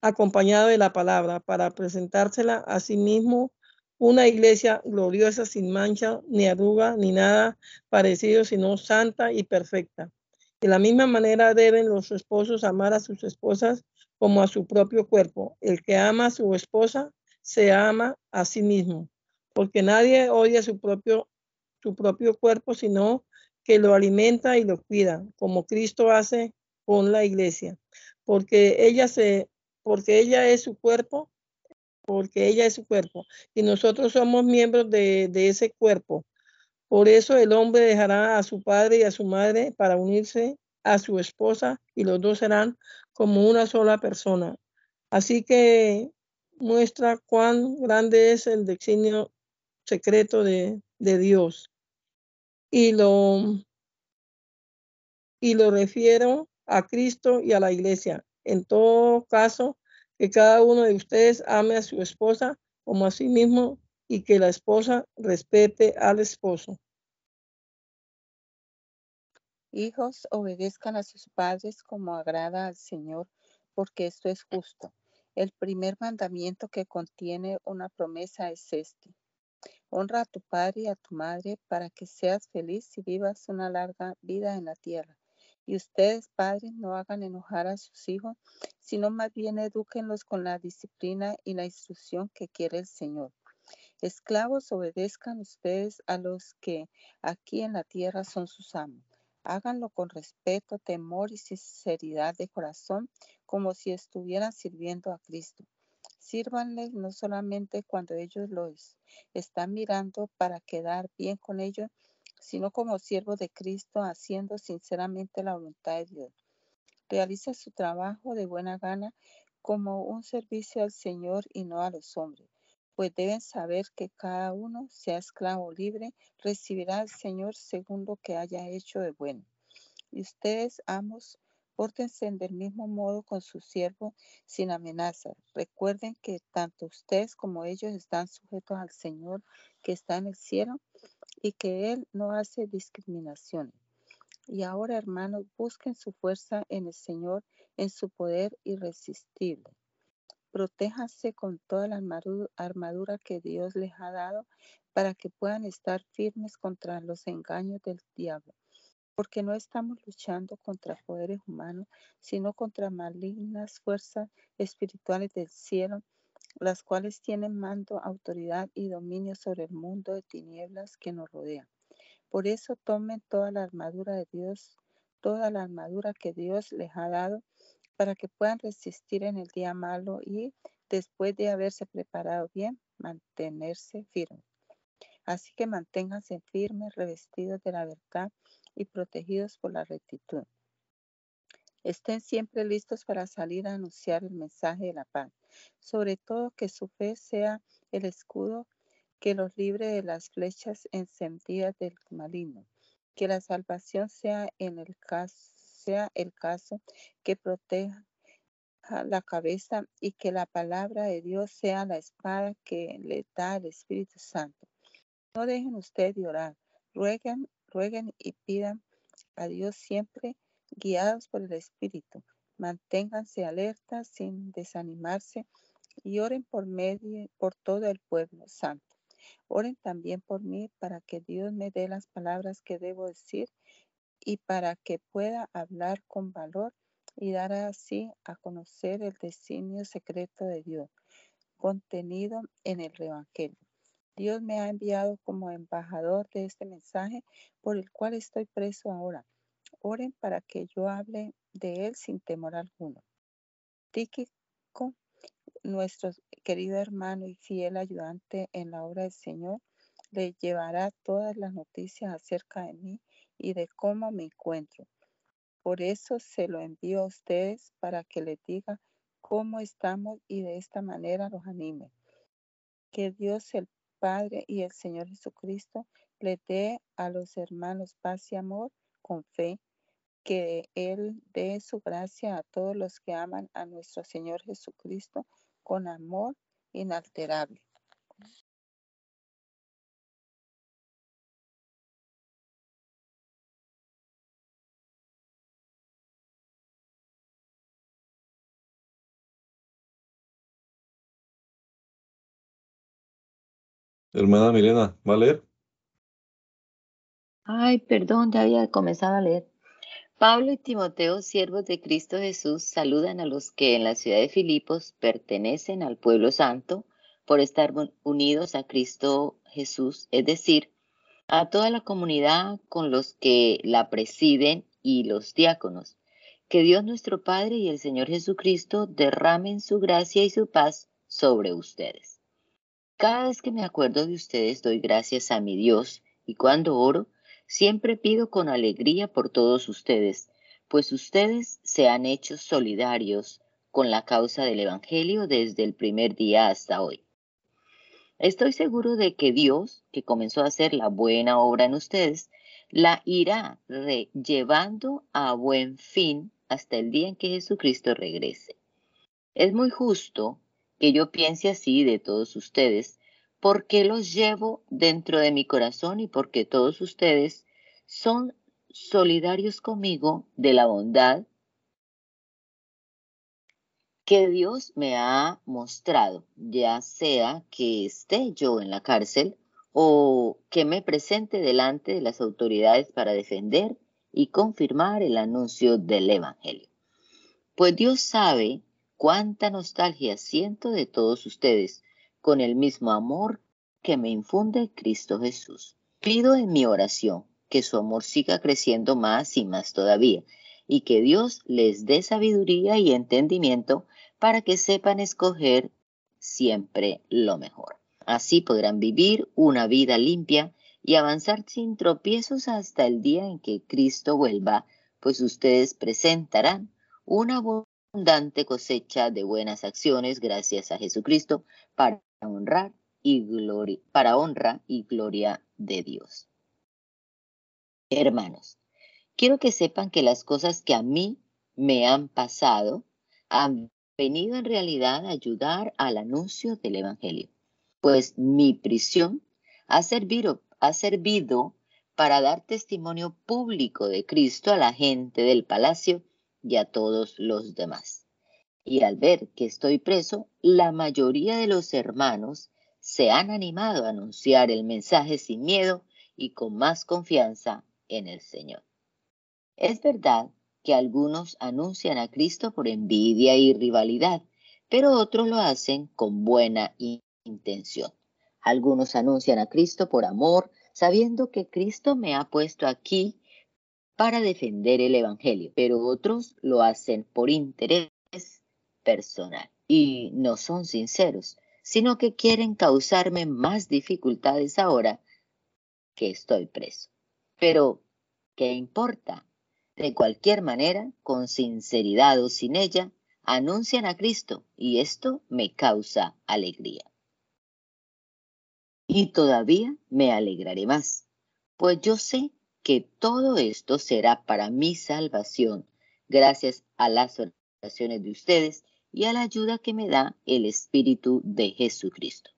acompañado de la palabra para presentársela a sí mismo una iglesia gloriosa sin mancha, ni arruga, ni nada parecido, sino santa y perfecta. De la misma manera deben los esposos amar a sus esposas como a su propio cuerpo. El que ama a su esposa se ama a sí mismo, porque nadie odia su propio, su propio cuerpo, sino que lo alimenta y lo cuida, como Cristo hace con la iglesia, porque ella se, porque ella es su cuerpo porque ella es su cuerpo y nosotros somos miembros de, ese cuerpo. Por eso el hombre dejará a su padre y a su madre para unirse a su esposa y los dos serán como una sola persona. Así que muestra cuán grande es el designio secreto de, Dios. Y lo, y lo refiero a Cristo y a la iglesia. En todo caso, que cada uno de ustedes ame a su esposa como a sí mismo y que la esposa respete al esposo. Hijos, obedezcan a sus padres como agrada al Señor, porque esto es justo. El primer mandamiento que contiene una promesa es este. Honra a tu padre y a tu madre para que seas feliz y vivas una larga vida en la tierra. Y ustedes, padres, no hagan enojar a sus hijos, sino más bien edúquenlos con la disciplina y la instrucción que quiere el Señor. Esclavos, obedezcan ustedes a los que aquí en la tierra son sus amos. Háganlo con respeto, temor y sinceridad de corazón, como si estuvieran sirviendo a Cristo. Sírvanles no solamente cuando ellos los están mirando para quedar bien con ellos, sino como siervo de Cristo, haciendo sinceramente la voluntad de Dios. Realiza su trabajo de buena gana como un servicio al Señor y no a los hombres, pues deben saber que cada uno, sea esclavo libre, recibirá al Señor según lo que haya hecho de bueno. Y ustedes, amos, pórtense del mismo modo con su siervo sin amenaza. Recuerden que tanto ustedes como ellos están sujetos al Señor que está en el cielo y que Él no hace discriminación. Y ahora, hermanos, busquen su fuerza en el Señor, en su poder irresistible. Protéjanse con toda la armadura que Dios les ha dado para que puedan estar firmes contra los engaños del diablo. Porque no estamos luchando contra poderes humanos, sino contra malignas fuerzas espirituales del cielo las cuales tienen mando, autoridad y dominio sobre el mundo de tinieblas que nos rodea. Por eso tomen toda la armadura de Dios, toda la armadura que Dios les ha dado, para que puedan resistir en el día malo y, después de haberse preparado bien, mantenerse firmes. Así que manténganse firmes, revestidos de la verdad y protegidos por la rectitud. Estén siempre listos para salir a anunciar el mensaje de la paz. Sobre todo que su fe sea el escudo que los libre de las flechas encendidas del maligno. Que la salvación sea, en el caso, sea el caso que proteja la cabeza y que la palabra de Dios sea la espada que le da el Espíritu Santo. No dejen ustedes de orar, rueguen, rueguen y pidan a Dios siempre guiados por el Espíritu. Manténganse alertas sin desanimarse y oren por medio por todo el pueblo santo. Oren también por mí para que Dios me dé las palabras que debo decir y para que pueda hablar con valor y dar así a conocer el designio secreto de Dios contenido en el Evangelio. Dios me ha enviado como embajador de este mensaje por el cual estoy preso ahora Oren para que yo hable de él sin temor alguno. Tíquico, nuestro querido hermano y fiel ayudante en la obra del Señor, le llevará todas las noticias acerca de mí y de cómo me encuentro. Por eso se lo envío a ustedes para que les diga cómo estamos y de esta manera los anime. Que Dios el Padre y el Señor Jesucristo le dé a los hermanos paz y amor con fe, que Él dé su gracia a todos los que aman a nuestro Señor Jesucristo con amor inalterable. Hermana Milena, ¿va a leer? Ay, perdón, ya había comenzado a leer. Pablo y Timoteo, siervos de Cristo Jesús, saludan a los que en la ciudad de Filipos pertenecen al pueblo santo por estar unidos a Cristo Jesús, es decir, a toda la comunidad con los que la presiden y los diáconos. Que Dios nuestro Padre y el Señor Jesucristo derramen su gracia y su paz sobre ustedes. Cada vez que me acuerdo de ustedes doy gracias a mi Dios y cuando oro siempre pido con alegría por todos ustedes, pues ustedes se han hecho solidarios con la causa del Evangelio desde el primer día hasta hoy. Estoy seguro de que Dios, que comenzó a hacer la buena obra en ustedes, la irá llevando a buen fin hasta el día en que Jesucristo regrese. Es muy justo que yo piense así de todos ustedes, porque los llevo dentro de mi corazón y porque todos ustedes son solidarios conmigo de la bondad que Dios me ha mostrado, ya sea que esté yo en la cárcel o que me presente delante de las autoridades para defender y confirmar el anuncio del Evangelio. Pues Dios sabe cuánta nostalgia siento de todos ustedes con el mismo amor que me infunde Cristo Jesús. Pido en mi oración que su amor siga creciendo más y más todavía y que Dios les dé sabiduría y entendimiento para que sepan escoger siempre lo mejor. Así podrán vivir una vida limpia y avanzar sin tropiezos hasta el día en que Cristo vuelva, pues ustedes presentarán una abundante cosecha de buenas acciones gracias a Jesucristo para honrar y gloria, para honra y gloria de Dios. Hermanos, quiero que sepan que las cosas que a mí me han pasado han venido en realidad a ayudar al anuncio del Evangelio, pues mi prisión ha servido, ha servido para dar testimonio público de Cristo a la gente del palacio y a todos los demás. Y al ver que estoy preso, la mayoría de los hermanos se han animado a anunciar el mensaje sin miedo y con más confianza en el Señor. Es verdad que algunos anuncian a Cristo por envidia y rivalidad, pero otros lo hacen con buena intención. Algunos anuncian a Cristo por amor, sabiendo que Cristo me ha puesto aquí para defender el Evangelio, pero otros lo hacen por interés personal y no son sinceros, sino que quieren causarme más dificultades ahora que estoy preso. Pero, ¿qué importa? De cualquier manera, con sinceridad o sin ella, anuncian a Cristo y esto me causa alegría. Y todavía me alegraré más, pues yo sé que todo esto será para mi salvación, gracias a las oraciones de ustedes y a la ayuda que me da el Espíritu de Jesucristo.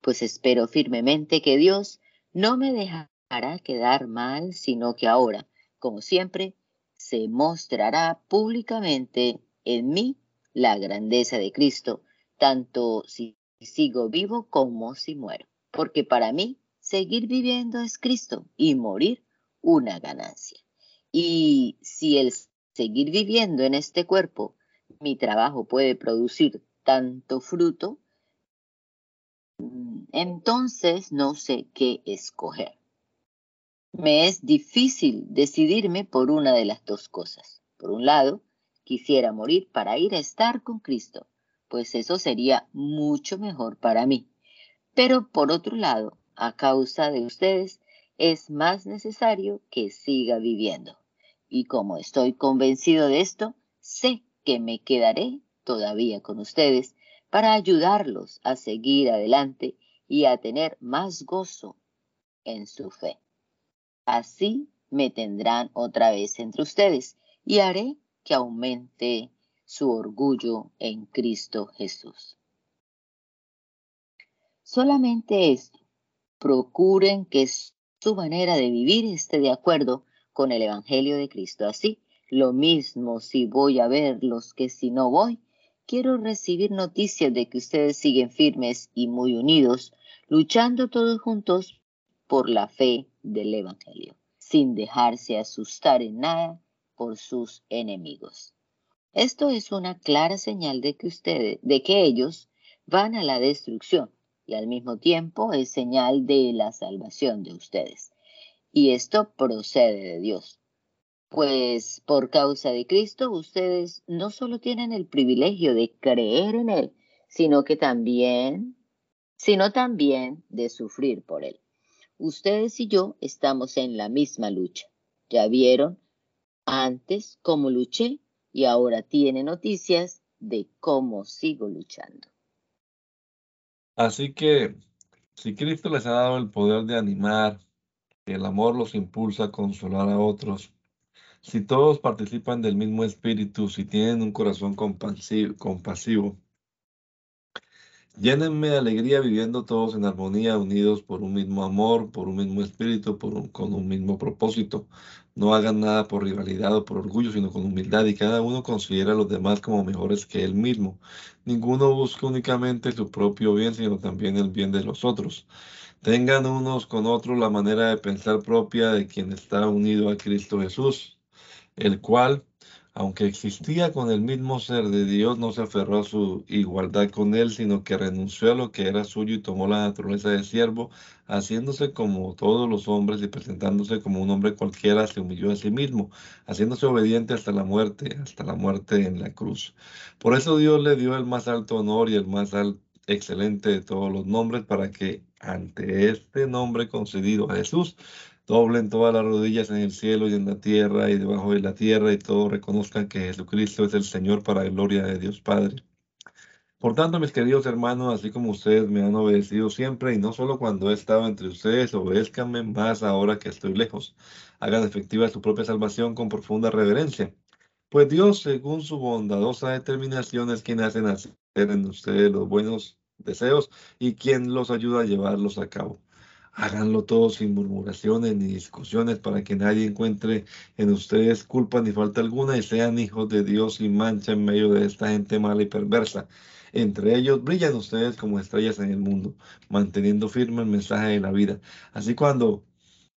Pues espero firmemente que Dios no me dejará quedar mal, sino que ahora, como siempre, se mostrará públicamente en mí la grandeza de Cristo, tanto si sigo vivo como si muero. Porque para mí, seguir viviendo es Cristo y morir una ganancia. Y si el seguir viviendo en este cuerpo, mi trabajo puede producir tanto fruto, mm, entonces no sé qué escoger. Me es difícil decidirme por una de las dos cosas. Por un lado, quisiera morir para ir a estar con Cristo, pues eso sería mucho mejor para mí. Pero por otro lado, a causa de ustedes, es más necesario que siga viviendo. Y como estoy convencido de esto, sé que me quedaré todavía con ustedes para ayudarlos a seguir adelante y a tener más gozo en su fe. Así me tendrán otra vez entre ustedes y haré que aumente su orgullo en Cristo Jesús. Solamente esto, procuren que su manera de vivir esté de acuerdo con el Evangelio de Cristo. Así, lo mismo si voy a verlos que si no voy, quiero recibir noticias de que ustedes siguen firmes y muy unidos, luchando todos juntos por la fe del Evangelio, sin dejarse asustar en nada por sus enemigos. Esto es una clara señal de que ustedes, de que ellos van a la destrucción y al mismo tiempo es señal de la salvación de ustedes. Y esto procede de Dios. Pues por causa de Cristo ustedes no solo tienen el privilegio de creer en Él, sino que también, sino también de sufrir por Él. Ustedes y yo estamos en la misma lucha. Ya vieron antes cómo luché y ahora tiene noticias de cómo sigo luchando. Así que si Cristo les ha dado el poder de animar, el amor los impulsa a consolar a otros, si todos participan del mismo espíritu, si tienen un corazón compasivo, Llénenme de alegría viviendo todos en armonía, unidos por un mismo amor, por un mismo espíritu, por con un mismo propósito. No hagan nada por rivalidad o por orgullo, sino con humildad y cada uno considera a los demás como mejores que él mismo. Ninguno busca únicamente su propio bien, sino también el bien de los otros. Tengan unos con otros la manera de pensar propia de quien está unido a Cristo Jesús, el cual aunque existía con el mismo ser de Dios, no se aferró a su igualdad con él, sino que renunció a lo que era suyo y tomó la naturaleza de siervo, haciéndose como todos los hombres y presentándose como un hombre cualquiera, se humilló a sí mismo, haciéndose obediente hasta la muerte, hasta la muerte en la cruz. Por eso Dios le dio el más alto honor y el más excelente de todos los nombres, para que ante este nombre concedido a Jesús, doblen todas las rodillas en el cielo y en la tierra y debajo de la tierra y todos reconozcan que Jesucristo es el Señor para la gloria de Dios Padre. Por tanto, mis queridos hermanos, así como ustedes me han obedecido siempre y no solo cuando he estado entre ustedes, obedézcanme más ahora que estoy lejos. Hagan efectiva su propia salvación con profunda reverencia. Pues Dios, según su bondadosa determinación, es quien hace nacer en ustedes los buenos deseos y quien los ayuda a llevarlos a cabo. Háganlo todo sin murmuraciones ni discusiones para que nadie encuentre en ustedes culpa ni falta alguna y sean hijos de Dios sin mancha en medio de esta gente mala y perversa. Entre ellos brillan ustedes como estrellas en el mundo, manteniendo firme el mensaje de la vida. Así cuando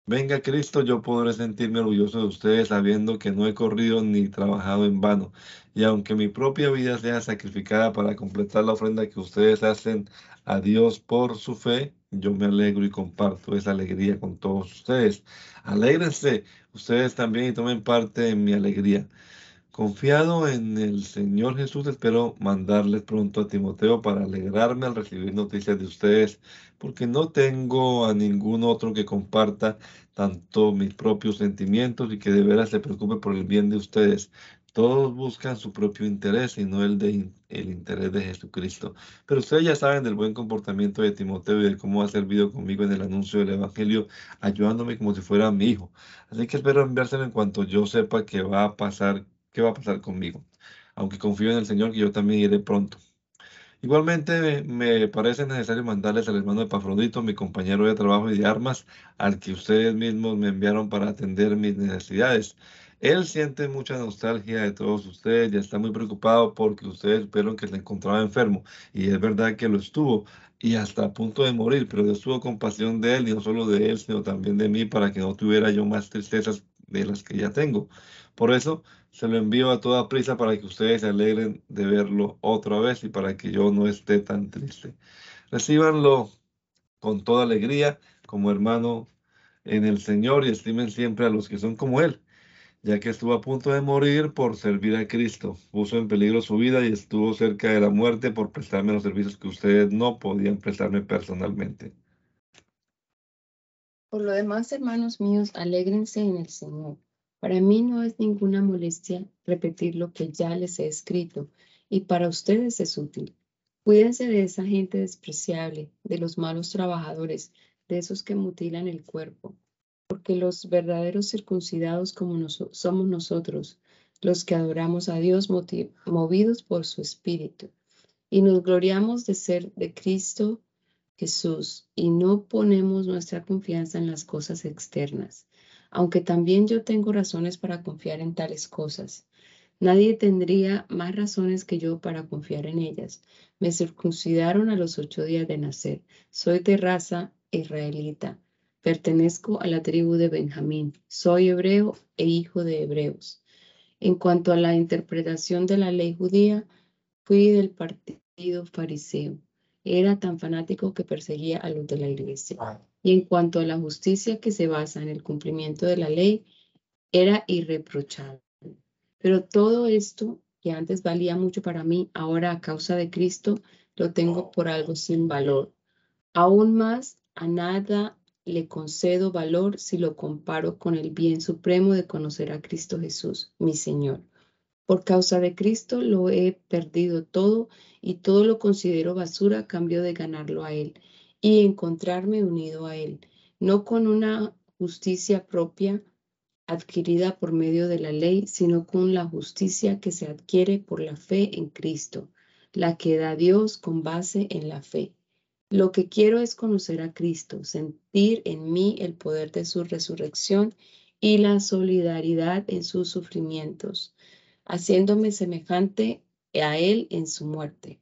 venga Cristo yo podré sentirme orgulloso de ustedes sabiendo que no he corrido ni trabajado en vano. Y aunque mi propia vida sea sacrificada para completar la ofrenda que ustedes hacen a Dios por su fe, yo me alegro y comparto esa alegría con todos ustedes. Alégrense ustedes también y tomen parte en mi alegría. Confiado en el Señor Jesús, espero mandarles pronto a Timoteo para alegrarme al recibir noticias de ustedes, porque no tengo a ningún otro que comparta tanto mis propios sentimientos y que de veras se preocupe por el bien de ustedes. Todos buscan su propio interés y no el, de, el interés de Jesucristo. Pero ustedes ya saben del buen comportamiento de Timoteo y de cómo ha servido conmigo en el anuncio del Evangelio, ayudándome como si fuera mi hijo. Así que espero enviárselo en cuanto yo sepa qué va a pasar, qué va a pasar conmigo. Aunque confío en el Señor que yo también iré pronto. Igualmente me parece necesario mandarles al hermano Epafrodito, mi compañero de trabajo y de armas, al que ustedes mismos me enviaron para atender mis necesidades. Él siente mucha nostalgia de todos ustedes y está muy preocupado porque ustedes vieron que se encontraba enfermo. Y es verdad que lo estuvo y hasta a punto de morir, pero Dios tuvo compasión de él y no solo de él, sino también de mí para que no tuviera yo más tristezas de las que ya tengo. Por eso se lo envío a toda prisa para que ustedes se alegren de verlo otra vez y para que yo no esté tan triste. Recíbanlo con toda alegría como hermano en el Señor y estimen siempre a los que son como Él ya que estuvo a punto de morir por servir a Cristo. Puso en peligro su vida y estuvo cerca de la muerte por prestarme los servicios que ustedes no podían prestarme personalmente. Por lo demás, hermanos míos, alégrense en el Señor. Para mí no es ninguna molestia repetir lo que ya les he escrito y para ustedes es útil. Cuídense de esa gente despreciable, de los malos trabajadores, de esos que mutilan el cuerpo, porque los verdaderos circuncidados como somos nosotros, los que adoramos a Dios movidos por su Espíritu, y nos gloriamos de ser de Cristo Jesús y no ponemos nuestra confianza en las cosas externas, aunque también yo tengo razones para confiar en tales cosas. Nadie tendría más razones que yo para confiar en ellas. Me circuncidaron a los ocho días de nacer. Soy de raza israelita. Pertenezco a la tribu de Benjamín. Soy hebreo e hijo de hebreos. En cuanto a la interpretación de la ley judía, fui del partido fariseo. Era tan fanático que perseguía a los de la iglesia. Y en cuanto a la justicia que se basa en el cumplimiento de la ley, era irreprochable. Pero todo esto que antes valía mucho para mí, ahora a causa de Cristo, lo tengo por algo sin valor. Aún más, a nada le concedo valor si lo comparo con el bien supremo de conocer a Cristo Jesús, mi Señor. Por causa de Cristo lo he perdido todo y todo lo considero basura a cambio de ganarlo a Él y encontrarme unido a Él, no con una justicia propia adquirida por medio de la ley, sino con la justicia que se adquiere por la fe en Cristo, la que da Dios con base en la fe. Lo que quiero es conocer a Cristo, sentir en mí el poder de su resurrección y la solidaridad en sus sufrimientos, haciéndome semejante a Él en su muerte.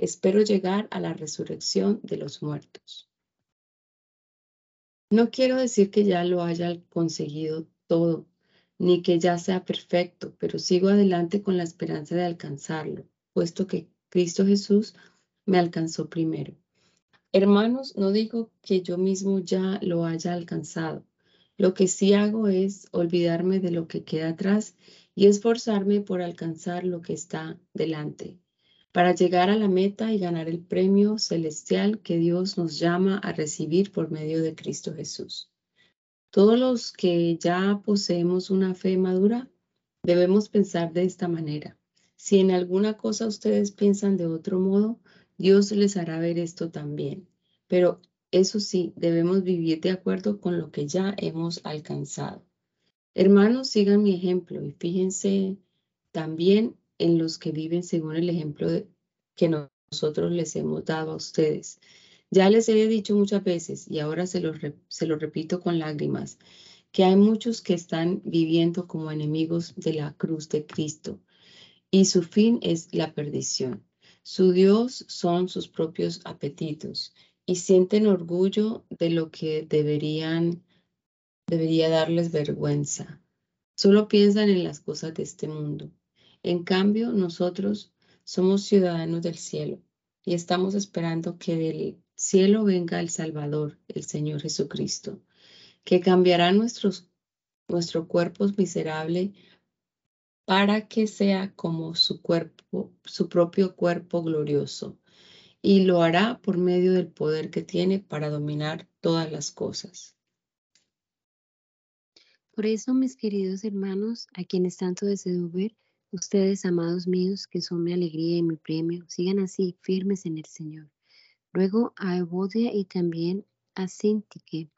Espero llegar a la resurrección de los muertos. No quiero decir que ya lo haya conseguido todo, ni que ya sea perfecto, pero sigo adelante con la esperanza de alcanzarlo, puesto que Cristo Jesús me alcanzó primero. Hermanos, no digo que yo mismo ya lo haya alcanzado. Lo que sí hago es olvidarme de lo que queda atrás y esforzarme por alcanzar lo que está delante, para llegar a la meta y ganar el premio celestial que Dios nos llama a recibir por medio de Cristo Jesús. Todos los que ya poseemos una fe madura, debemos pensar de esta manera. Si en alguna cosa ustedes piensan de otro modo, Dios les hará ver esto también. Pero eso sí, debemos vivir de acuerdo con lo que ya hemos alcanzado. Hermanos, sigan mi ejemplo y fíjense también en los que viven según el ejemplo que nosotros les hemos dado a ustedes. Ya les he dicho muchas veces y ahora se lo, repito con lágrimas, que hay muchos que están viviendo como enemigos de la cruz de Cristo y su fin es la perdición. Su Dios son sus propios apetitos y sienten orgullo de lo que deberían, debería darles vergüenza. Solo piensan en las cosas de este mundo. En cambio, nosotros somos ciudadanos del cielo y estamos esperando que del cielo venga el Salvador, el Señor Jesucristo, que cambiará nuestros, nuestro cuerpo miserable para que sea como su cuerpo, su propio cuerpo glorioso, y lo hará por medio del poder que tiene para dominar todas las cosas. Por eso, mis queridos hermanos, a quienes tanto deseo ver, ustedes, amados míos, que son mi alegría y mi premio, sigan así, firmes en el Señor. Luego a Evodia y también a Sintique,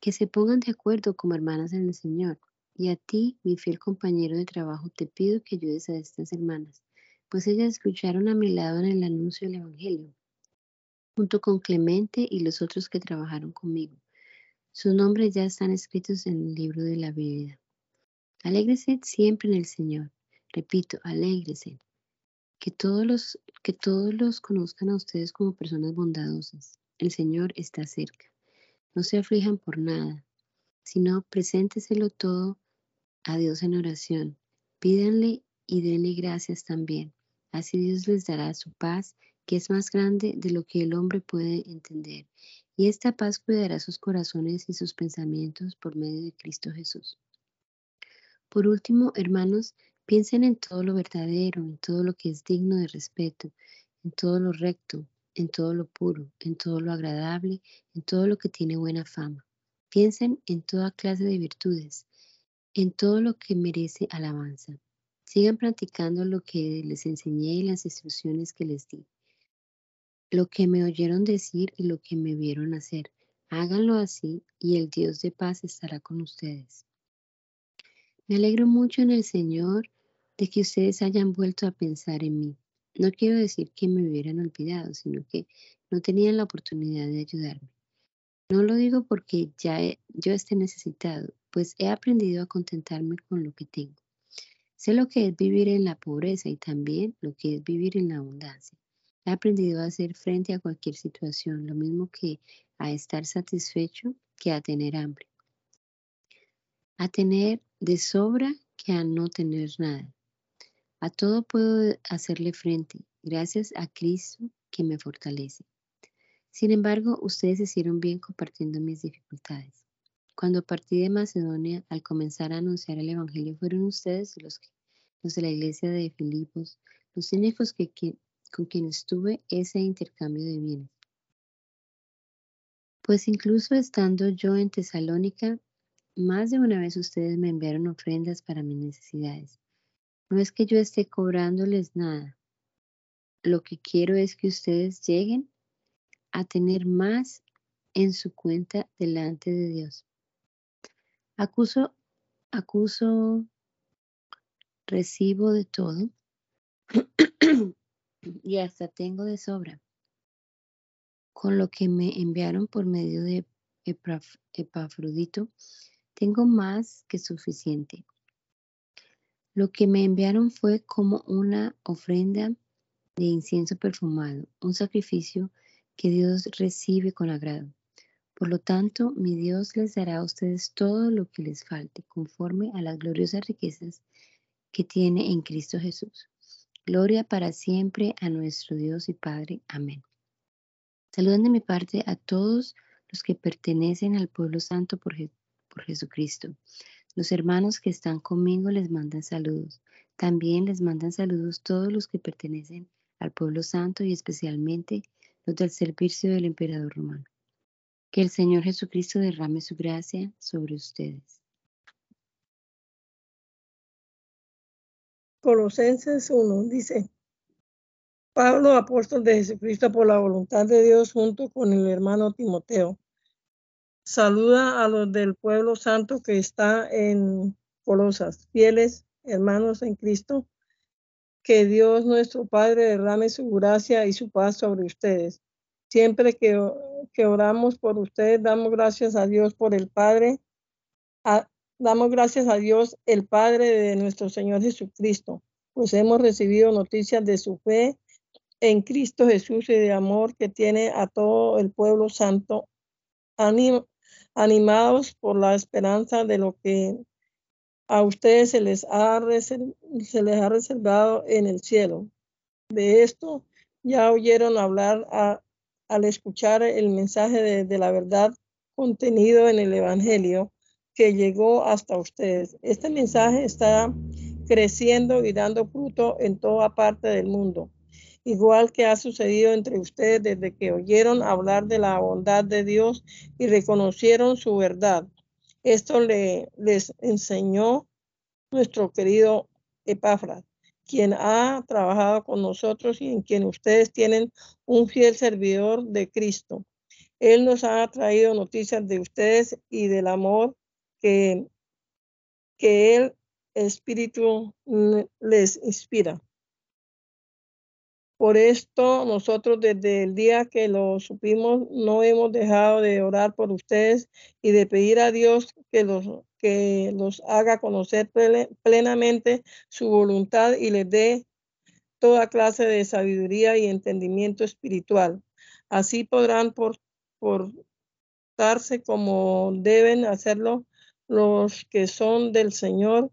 que se pongan de acuerdo como hermanas en el Señor. Y a ti, mi fiel compañero de trabajo, te pido que ayudes a estas hermanas, pues ellas escucharon a mi lado en el anuncio del Evangelio, junto con Clemente y los otros que trabajaron conmigo. Sus nombres ya están escritos en el libro de la vida. Alégrese siempre en el Señor. Repito, alégrese que todos los que todos los conozcan a ustedes como personas bondadosas. El Señor está cerca. No se aflijan por nada, sino presénteselo todo a Dios en oración. Pídanle y denle gracias también. Así Dios les dará su paz, que es más grande de lo que el hombre puede entender. Y esta paz cuidará sus corazones y sus pensamientos por medio de Cristo Jesús. Por último, hermanos, Piensen en todo lo verdadero, en todo lo que es digno de respeto, en todo lo recto, en todo lo puro, en todo lo agradable, en todo lo que tiene buena fama. Piensen en toda clase de virtudes, en todo lo que merece alabanza. Sigan practicando lo que les enseñé y las instrucciones que les di. lo que me oyeron decir y lo que me vieron hacer. Háganlo así y el Dios de paz estará con ustedes. Me alegro mucho en el Señor de que ustedes hayan vuelto a pensar en mí. No quiero decir que me hubieran olvidado, sino que no tenían la oportunidad de ayudarme. No lo digo porque ya yo esté necesitado, pues he aprendido a contentarme con lo que tengo. Sé lo que es vivir en la pobreza y también lo que es vivir en la abundancia. He aprendido a hacer frente a cualquier situación, lo mismo que a estar satisfecho que a tener hambre. A tener de sobra que a no tener nada. A todo puedo hacerle frente, gracias a Cristo que me fortalece. Sin embargo, ustedes hicieron bien compartiendo mis dificultades. Cuando partí de Macedonia, al comenzar a anunciar el Evangelio, fueron ustedes los, de la iglesia de Filipos, los únicos que, con quienes tuve ese intercambio de bienes. Pues incluso estando yo en Tesalónica, más de una vez ustedes me enviaron ofrendas para mis necesidades. No es que yo esté cobrándoles nada. Lo que quiero es que ustedes lleguen a tener más en su cuenta delante de Dios. Acuso, acuso, recibo de todo y hasta tengo de sobra. Con lo que me enviaron por medio de Epafrodito, tengo más que suficiente. Lo que me enviaron fue como una ofrenda de incienso perfumado, un sacrificio que Dios recibe con agrado. Por lo tanto, mi Dios les dará a ustedes todo lo que les falte, conforme a las gloriosas riquezas que tiene en Cristo Jesús. Gloria para siempre a nuestro Dios y Padre. Amén. Saludan de mi parte a todos los que pertenecen al pueblo santo por, por Jesucristo. Los hermanos que están conmigo les mandan saludos. También les mandan saludos todos los que pertenecen al pueblo santo y especialmente los del servicio del emperador romano. Que el Señor Jesucristo derrame su gracia sobre ustedes. Colosenses 1 dice, Pablo, apóstol de Jesucristo por la voluntad de Dios, junto con el hermano Timoteo Saluda a los del pueblo santo que está en Colosas, fieles hermanos en Cristo. Que Dios nuestro Padre derrame su gracia y su paz sobre ustedes. Siempre que, que oramos por ustedes, damos gracias a Dios por el Padre. damos gracias a Dios, el Padre de nuestro Señor Jesucristo, pues hemos recibido noticias de su fe en Cristo Jesús y de amor que tiene a todo el pueblo santo animados por la esperanza de lo que a ustedes se les ha, se les ha reservado en el cielo. De esto ya oyeron hablar al escuchar el mensaje de, de la verdad contenido en el Evangelio que llegó hasta ustedes. Este mensaje está creciendo y dando fruto en toda parte del mundo igual que ha sucedido entre ustedes desde que oyeron hablar de la bondad de Dios y reconocieron su verdad. Esto le, les enseñó nuestro querido Epafras, quien ha trabajado con nosotros y en quien ustedes tienen un fiel servidor de Cristo. Él nos ha traído noticias de ustedes y del amor que, que el Espíritu les inspira. Por esto nosotros desde el día que lo supimos no hemos dejado de orar por ustedes y de pedir a Dios que los, que los haga conocer plenamente su voluntad y les dé toda clase de sabiduría y entendimiento espiritual. Así podrán portarse como deben hacerlo los que son del Señor,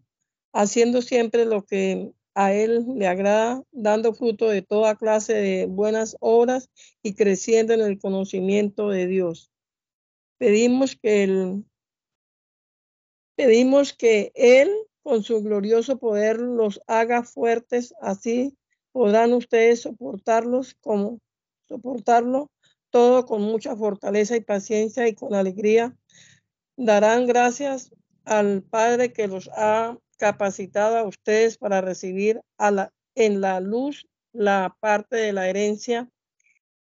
haciendo siempre lo que a Él le agrada, dando fruto de toda clase de buenas obras y creciendo en el conocimiento de Dios. Pedimos que Él, pedimos que Él, con su glorioso poder, los haga fuertes, así podrán ustedes soportarlos como soportarlo todo con mucha fortaleza y paciencia y con alegría. Darán gracias al Padre que los ha capacitado a ustedes para recibir en la luz la parte de la herencia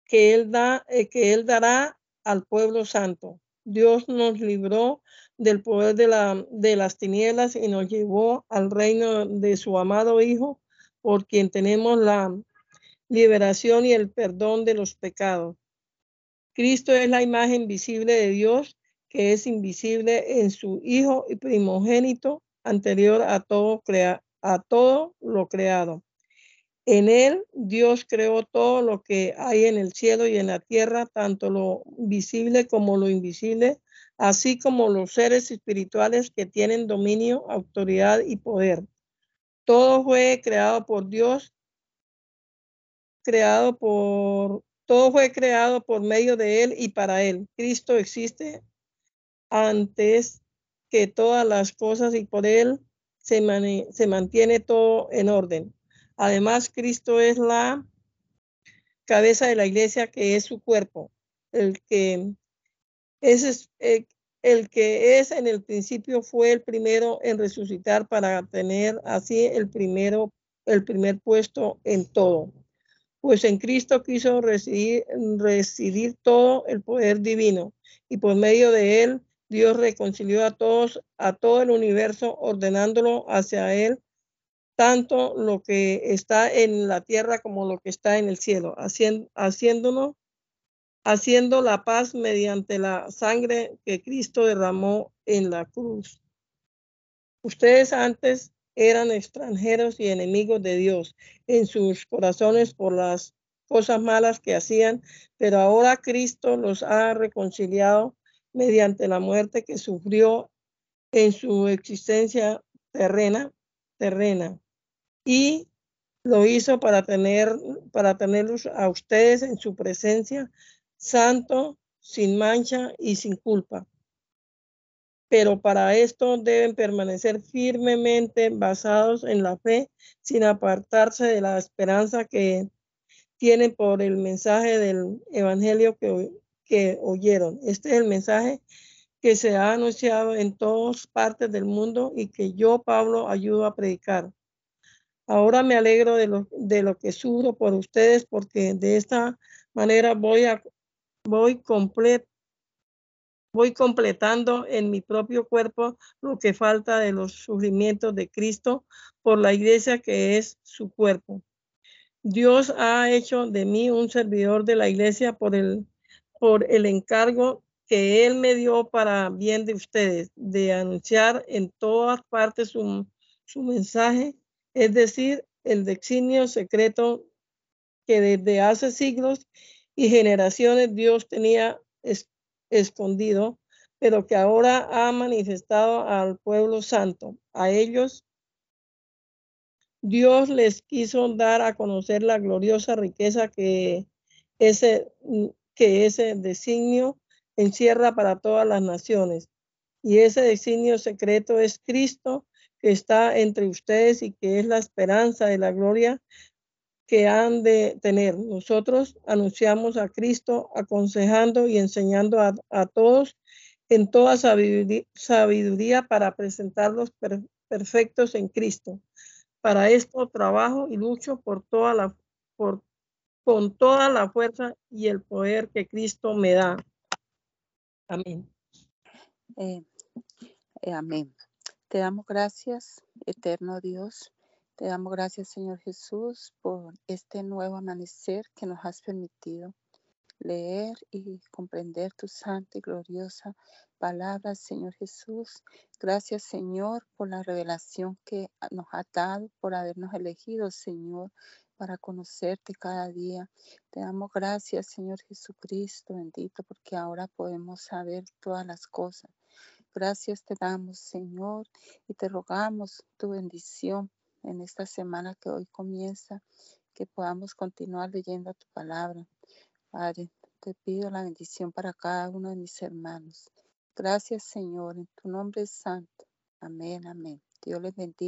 que él, da, eh, que él dará al pueblo santo. Dios nos libró del poder de las tinieblas y nos llevó al reino de su amado Hijo, por quien tenemos la liberación y el perdón de los pecados. Cristo es la imagen visible de Dios, que es invisible en su Hijo y primogénito anterior a todo, crea, a todo lo creado. En él Dios creó todo lo que hay en el cielo y en la tierra, tanto lo visible como lo invisible, así como los seres espirituales que tienen dominio, autoridad y poder. Todo fue creado por Dios, creado por, todo fue creado por medio de Él y para Él. Cristo existe antes que todas las cosas y por Él se, mantiene todo en orden. Además, Cristo es la cabeza de la iglesia que es su cuerpo, el que es, eh, el que es en el principio fue el primero en resucitar para tener así el primero el primer puesto en todo. Pues en Cristo quiso residir, residir todo el poder divino y por medio de él Dios reconcilió a todos, a todo el universo, ordenándolo hacia él tanto lo que está en la tierra como lo que está en el cielo, haciendo, haciéndonos, haciendo la paz mediante la sangre que Cristo derramó en la cruz. Ustedes antes eran extranjeros y enemigos de Dios en sus corazones por las cosas malas que hacían, pero ahora Cristo los ha reconciliado mediante la muerte que sufrió en su existencia terrena, terrena y lo hizo para tener para tenerlos a ustedes en su presencia santo, sin mancha y sin culpa. Pero para esto deben permanecer firmemente basados en la fe, sin apartarse de la esperanza que tienen por el mensaje del evangelio que, que oyeron. Este es el mensaje que se ha anunciado en todas partes del mundo y que yo, Pablo, ayudo a predicar. Ahora me alegro de lo, de lo que sufro por ustedes porque de esta manera voy a voy complet, voy completando en mi propio cuerpo lo que falta de los sufrimientos de Cristo por la iglesia que es su cuerpo. Dios ha hecho de mí un servidor de la iglesia por el, por el encargo que Él me dio para bien de ustedes, de anunciar en todas partes su, mensaje es decir, el designio secreto que desde hace siglos y generaciones Dios tenía escondido, pero que ahora ha manifestado al pueblo santo. A ellos Dios les quiso dar a conocer la gloriosa riqueza que ese, que ese designio encierra para todas las naciones. Y ese designio secreto es Cristo, que está entre ustedes y que es la esperanza de la gloria que han de tener. Nosotros anunciamos a Cristo, aconsejando y enseñando a, todos en toda sabiduría, para presentarlos perfectos en Cristo. Para esto trabajo y lucho por toda la, con toda la fuerza y el poder que Cristo me da. Amén. Eh, eh, amén. Te damos gracias, eterno Dios. Te damos gracias, Señor Jesús, por este nuevo amanecer que nos has permitido leer y comprender tu santa y gloriosa palabra, Señor Jesús. Gracias, Señor, por la revelación que nos ha dado, por habernos elegido, Señor, para conocerte cada día. Te damos gracias, Señor Jesucristo, bendito, porque ahora podemos saber todas las cosas. Gracias te damos, Señor, y te rogamos tu bendición en esta semana que hoy comienza, que podamos continuar leyendo tu palabra. Padre, te pido la bendición para cada uno de mis hermanos. Gracias, Señor, en tu nombre santo. Amén, amén. Dios les bendiga.